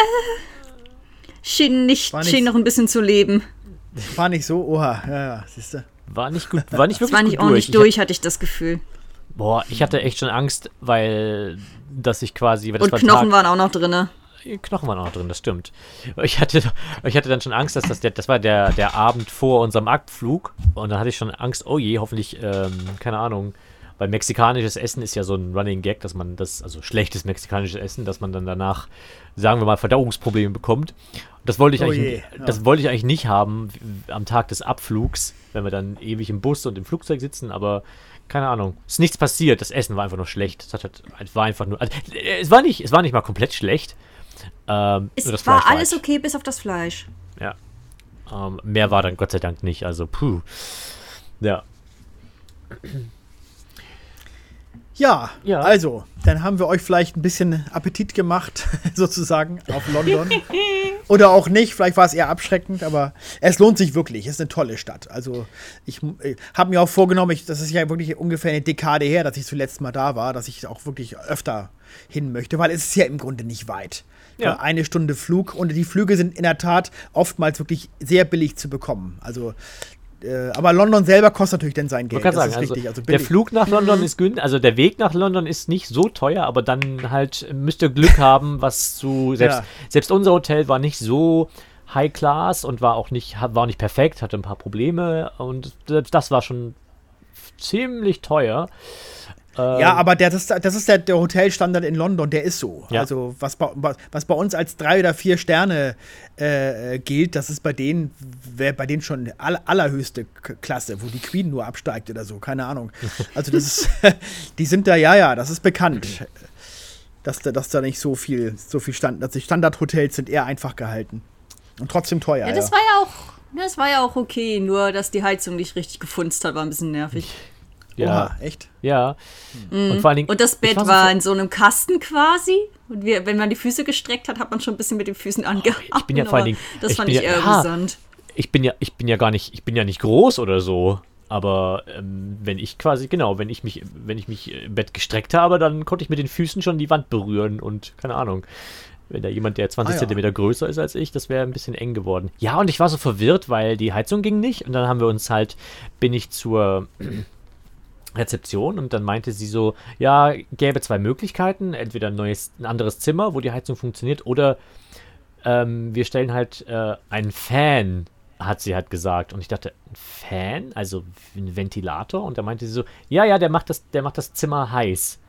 schien, nicht, nicht, schien noch ein bisschen zu leben. War nicht so, oha, ja, ja, siehst du. War nicht gut, war nicht wirklich war nicht gut ordentlich durch, durch hatte ich das Gefühl. Boah, ich hatte echt schon Angst, weil dass ich quasi. Und war Knochen Tag, waren auch noch drin. Knochen waren auch noch drin, das stimmt. Ich hatte, ich hatte dann schon Angst, dass das der, das war der, der Abend vor unserem Abflug und dann hatte ich schon Angst, oh je, hoffentlich, ähm, keine Ahnung, weil mexikanisches Essen ist ja so ein Running Gag, dass man das, also schlechtes mexikanisches Essen, dass man dann danach, sagen wir mal, Verdauungsprobleme bekommt. Das wollte ich, oh eigentlich, je, ja. das wollte ich eigentlich nicht haben am Tag des Abflugs, wenn wir dann ewig im Bus und im Flugzeug sitzen, aber keine Ahnung. Es ist nichts passiert. Das Essen war einfach nur schlecht. Es, hat, es war einfach nur. Also, es, war nicht, es war nicht mal komplett schlecht. Ähm, es war Fleisch alles war okay, bis auf das Fleisch. Ja. Ähm, mehr war dann Gott sei Dank nicht. Also, puh. Ja. Ja, ja, also, dann haben wir euch vielleicht ein bisschen Appetit gemacht, (laughs) sozusagen, auf London. (laughs) Oder auch nicht, vielleicht war es eher abschreckend, aber es lohnt sich wirklich. Es ist eine tolle Stadt. Also, ich, ich habe mir auch vorgenommen, ich, das ist ja wirklich ungefähr eine Dekade her, dass ich zuletzt mal da war, dass ich auch wirklich öfter hin möchte, weil es ist ja im Grunde nicht weit. Ja. Eine Stunde Flug und die Flüge sind in der Tat oftmals wirklich sehr billig zu bekommen. Also äh, aber London selber kostet natürlich dann sein Geld. Das sagen, ist also richtig. Also der Flug nach London ist günstig, also der Weg nach London ist nicht so teuer, aber dann halt müsst ihr Glück haben, was zu selbst, ja. selbst unser Hotel war nicht so High Class und war auch nicht war nicht perfekt, hatte ein paar Probleme und selbst das war schon ziemlich teuer. Ähm, ja, aber der, das, das ist der, der Hotelstandard in London, der ist so. Ja. Also was bei, was bei uns als drei oder vier Sterne äh, gilt, das ist bei denen, wäre bei denen schon aller, allerhöchste Klasse, wo die Queen nur absteigt oder so, keine Ahnung. (laughs) Also das ist, (laughs) die sind da, ja, ja, das ist bekannt. Dass da, dass da nicht so viel, so viel Stand, dass die Standardhotels sind eher einfach gehalten. Und trotzdem teuer. Ja, das ja. war ja auch, das war ja auch okay, nur dass die Heizung nicht richtig gefunzt hat, war ein bisschen nervig. Ja, Oha, echt? Ja. Mhm. Und vor allen Dingen. Und das Bett war, war in so einem Kasten quasi. Und wir, wenn man die Füße gestreckt hat, hat man schon ein bisschen mit den Füßen angehabt. Ich bin ja vor allen Dingen. Das fand ich ja, eher amüsant. Ich bin ja, ich bin ja gar nicht, ich bin ja nicht groß oder so. Aber ähm, wenn ich quasi, genau, wenn ich mich, wenn ich mich im Bett gestreckt habe, dann konnte ich mit den Füßen schon die Wand berühren und keine Ahnung. Wenn da jemand, der 20 ah, ja. Zentimeter größer ist als ich, das wäre ein bisschen eng geworden. Ja, und ich war so verwirrt, weil die Heizung ging nicht. Und dann haben wir uns halt, bin ich zur Rezeption und dann meinte sie so, ja, gäbe zwei Möglichkeiten, entweder ein neues, ein anderes Zimmer, wo die Heizung funktioniert, oder ähm, wir stellen halt äh, einen Fan, hat sie halt gesagt. Und ich dachte, ein Fan, also ein Ventilator? Und da meinte sie so, ja, ja, der macht das, der macht das Zimmer heiß.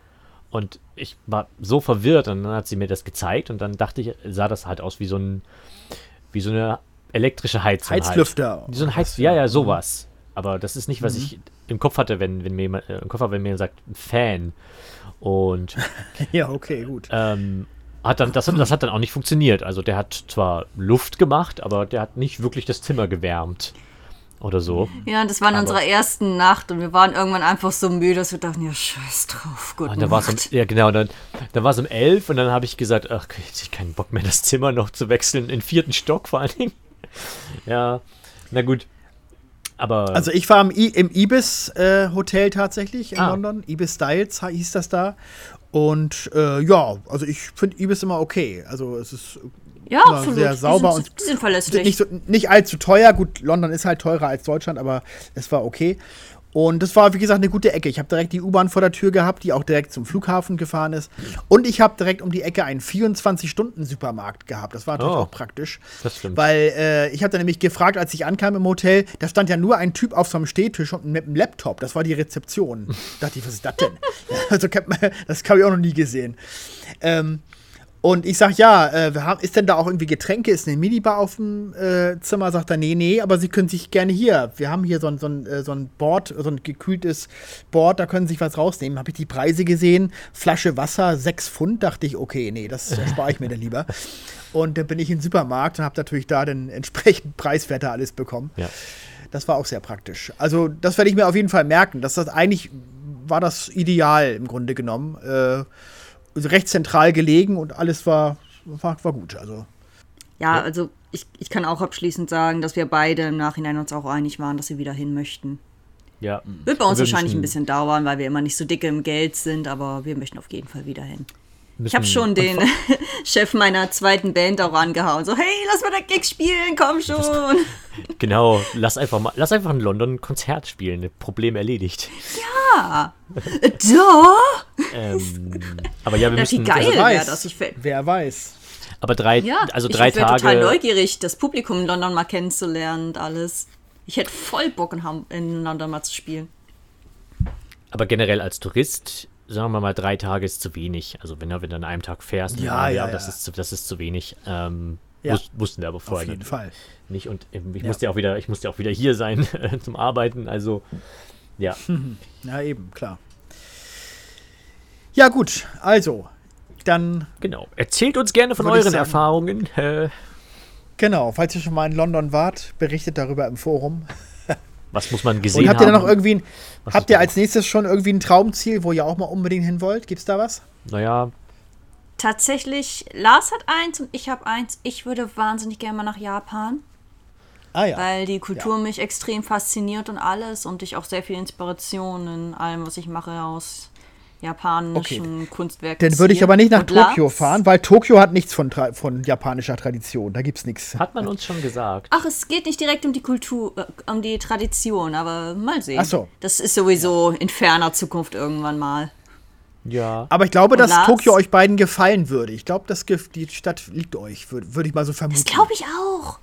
Und ich war so verwirrt und dann hat sie mir das gezeigt und dann dachte ich, sah das halt aus wie so ein, wie so eine elektrische Heizung. Halt. Heizlüfter. Halt. So ein Heiz, ja, ja, sowas. Aber das ist nicht, was mhm. ich im Kopf hatte, wenn, wenn mir jemand, äh, im Kopf hatte, wenn mir jemand sagt, Fan. Und (laughs) ja, okay, gut. Ähm, hat dann, das, das hat dann auch nicht funktioniert. Also der hat zwar Luft gemacht, aber der hat nicht wirklich das Zimmer gewärmt. Oder so. Ja, das war in aber, unserer ersten Nacht und wir waren irgendwann einfach so müde, dass wir dachten, ja, scheiß drauf, gut. Und dann war es um, ja genau, dann, dann war es um elf und dann habe ich gesagt, ach, jetzt ich keinen Bock mehr, das Zimmer noch zu wechseln, in vierten Stock vor allen Dingen. (laughs) Ja, na gut. Aber Also ich war im, I im Ibis äh, Hotel tatsächlich in Ah. London. Ibis Styles hieß das da. Und äh, ja, also ich finde Ibis immer okay. Also es ist Ja, Ja, absolut. sehr sauber die sind, und- die sind verlässlich. nicht, so, nicht allzu teuer. Gut, London ist halt teurer als Deutschland, aber es war okay. Und das war, wie gesagt, eine gute Ecke. Ich habe direkt die U-Bahn vor der Tür gehabt, die auch direkt zum Flughafen gefahren ist. Und ich habe direkt um die Ecke einen 24-Stunden-Supermarkt gehabt. Das war natürlich Oh. auch praktisch. Das stimmt. Weil äh, ich habe dann nämlich gefragt, als ich ankam im Hotel, da stand ja nur ein Typ auf so einem Stehtisch und mit einem Laptop. Das war die Rezeption. (laughs) dachte ich, was ist das denn? (laughs) also, das habe ich auch noch nie gesehen. Ähm, und ich sag, ja, äh, wir haben, ist denn da auch irgendwie Getränke? Ist eine Minibar auf dem äh, Zimmer? Sagt er, nee, nee, aber Sie können sich gerne hier. Wir haben hier so ein, so ein, äh, so ein Board, so ein gekühltes Board, da können Sie sich was rausnehmen. Habe ich die Preise gesehen. Flasche Wasser, 6 Pfund. Dachte ich, okay, nee, das spare ich mir dann lieber. Und dann bin ich in den Supermarkt und habe natürlich da den entsprechend preiswerter alles bekommen. ja. Das war auch sehr praktisch. Also, das werde ich mir auf jeden Fall merken. Dass das eigentlich war das ideal im Grunde genommen. Äh, recht zentral gelegen und alles war, war, war gut. Also, ja, also ich, ich kann auch abschließend sagen, dass wir beide im Nachhinein uns auch einig waren, dass wir wieder hin möchten. ja. Wird bei uns wahrscheinlich ein bisschen dauern, weil wir immer nicht so dicke im Geld sind, aber wir möchten auf jeden Fall wieder hin. Ich habe schon den (laughs) Chef meiner zweiten Band auch angehauen. So, hey, lass mal da Gig spielen, komm schon. (laughs) Genau, lass einfach mal, lass einfach in London ein Konzert spielen. Problem erledigt. Da! (laughs) Da! Ähm, aber ja, wir Ja, wie müssen. geil wer wäre weiß. das. Ich, wer weiß. Aber drei, ja, also ich drei wäre total Tage. neugierig, das Publikum in London mal kennenzulernen und alles. Ich hätte voll Bock in London mal zu spielen. Aber generell als Tourist, sagen wir mal, drei Tage ist zu wenig. Also wenn, du- wenn du an einem Tag fährst, Ja, dann, ja, das, ja. ist zu, das ist zu wenig. Ähm, Ja. wus- wussten wir aber Auf vorher jeden Fall. nicht. Und ähm, ich Ja. musste ja auch wieder, ich musste ja auch wieder hier sein (laughs) zum Arbeiten. Also ja, (laughs) Ja, eben, klar. Ja, gut. Also, dann, genau. Erzählt uns gerne von euren sagen. Erfahrungen. Genau, falls ihr schon mal in London wart, berichtet darüber im Forum. Was muss man gesehen Und habt ihr haben? dann noch irgendwie, ein, habt ihr als nächstes schon irgendwie ein Traumziel, wo ihr auch mal unbedingt hin wollt? Gibt's da was? naja, Tatsächlich, Lars hat eins und ich habe eins. Ich würde wahnsinnig gerne mal nach Japan, Ah ja. weil die Kultur mich extrem fasziniert und alles und ich auch sehr viel Inspiration in allem, was ich mache, aus japanischen Kunstwerken. Dann würde ich aber nicht nach Tokio Lars? fahren, weil Tokio hat nichts von, tra- von japanischer Tradition. Da gibt's nichts. hat man uns schon gesagt. Ach, es geht nicht direkt um die Kultur, äh, um die Tradition, aber mal sehen. Ach so. Das ist sowieso in ferner Zukunft irgendwann mal. Ja. Aber ich glaube, Und dass Lars? Tokio euch beiden gefallen würde. Ich glaube, das Gef- die Stadt liegt euch, würde würd ich mal so vermuten. Das glaube ich auch.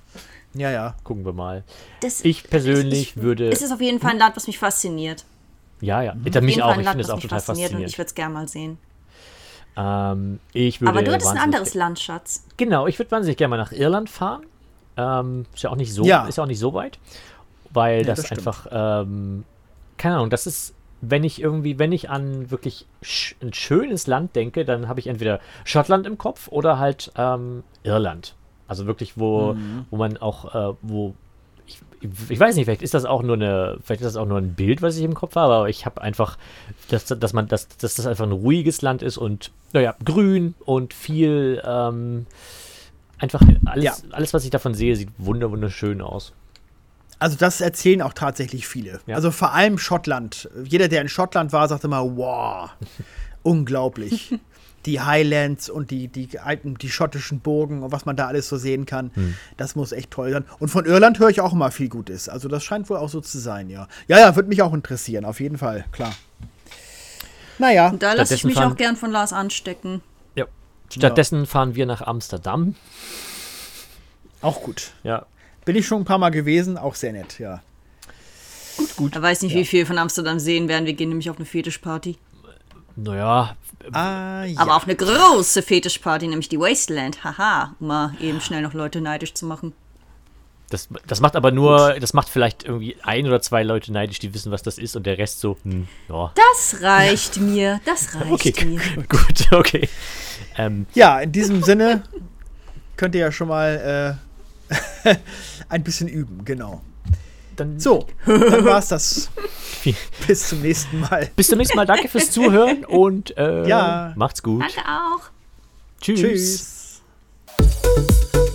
Ja, ja. Gucken wir mal. Das, Ich persönlich ich, würde. Es ist auf jeden Fall ein Land, was mich fasziniert. Ja, ja. Mhm. Mich auch. Ich Land, finde es auch total fasziniert und faszinierend. ich würde es gerne mal sehen. Ähm, ich würde Aber du hattest ein anderes Land, Schatz. Genau, ich würde wahnsinnig gerne mal nach Irland fahren. Ähm, ist ja auch nicht so, Ja. ist ja auch nicht so weit, weil Ja, das, das einfach, ähm, keine Ahnung, das ist, wenn ich irgendwie, wenn ich an wirklich sch ein schönes Land denke, dann habe ich entweder Schottland im Kopf oder halt ähm, Irland. Also wirklich, wo, Mhm. wo man auch, äh, wo ich, ich weiß nicht, vielleicht ist das auch nur eine, vielleicht ist das auch nur ein Bild, was ich im Kopf habe, aber ich habe einfach, dass, dass man, dass, dass das einfach ein ruhiges Land ist und naja, grün und viel ähm, einfach alles, Ja. alles, was ich davon sehe, sieht wunder wunderschön aus. Also das erzählen auch tatsächlich viele. Ja. Also vor allem Schottland. Jeder, der in Schottland war, sagt immer, wow, (laughs) unglaublich. Die Highlands und die, die alten, die schottischen Burgen und was man da alles so sehen kann, Hm. das muss echt toll sein. Und von Irland höre ich auch immer viel Gutes. Also das scheint wohl auch so zu sein, ja. Ja, ja, würde mich auch interessieren, auf jeden Fall, klar. Naja, Und da lasse ich mich auch gern von Lars anstecken. Ja. Stattdessen fahren wir nach Amsterdam. auch gut. Ja. Bin ich schon ein paar Mal gewesen, auch sehr nett, ja. Er weiß nicht, wie viel von Amsterdam sehen werden. Wir gehen nämlich auf eine Fetischparty. Naja, Ah, ja. Aber auf eine große Fetischparty, nämlich die Wasteland. Haha, um mal eben schnell noch Leute neidisch zu machen. das, das macht aber nur, das macht vielleicht irgendwie ein oder zwei Leute neidisch, die wissen, was das ist und der Rest so, hm, ja. Das reicht mir. Das (laughs) reicht Okay, mir. (laughs) gut, okay. Ähm, Ja, in diesem Sinne könnt ihr ja schon mal äh, (laughs) ein bisschen üben, genau. Dann So, (laughs) dann war's das. Bis zum nächsten Mal. bis zum nächsten Mal. Danke fürs Zuhören und äh, Ja. macht's gut. Danke auch. Tschüss. Tschüss.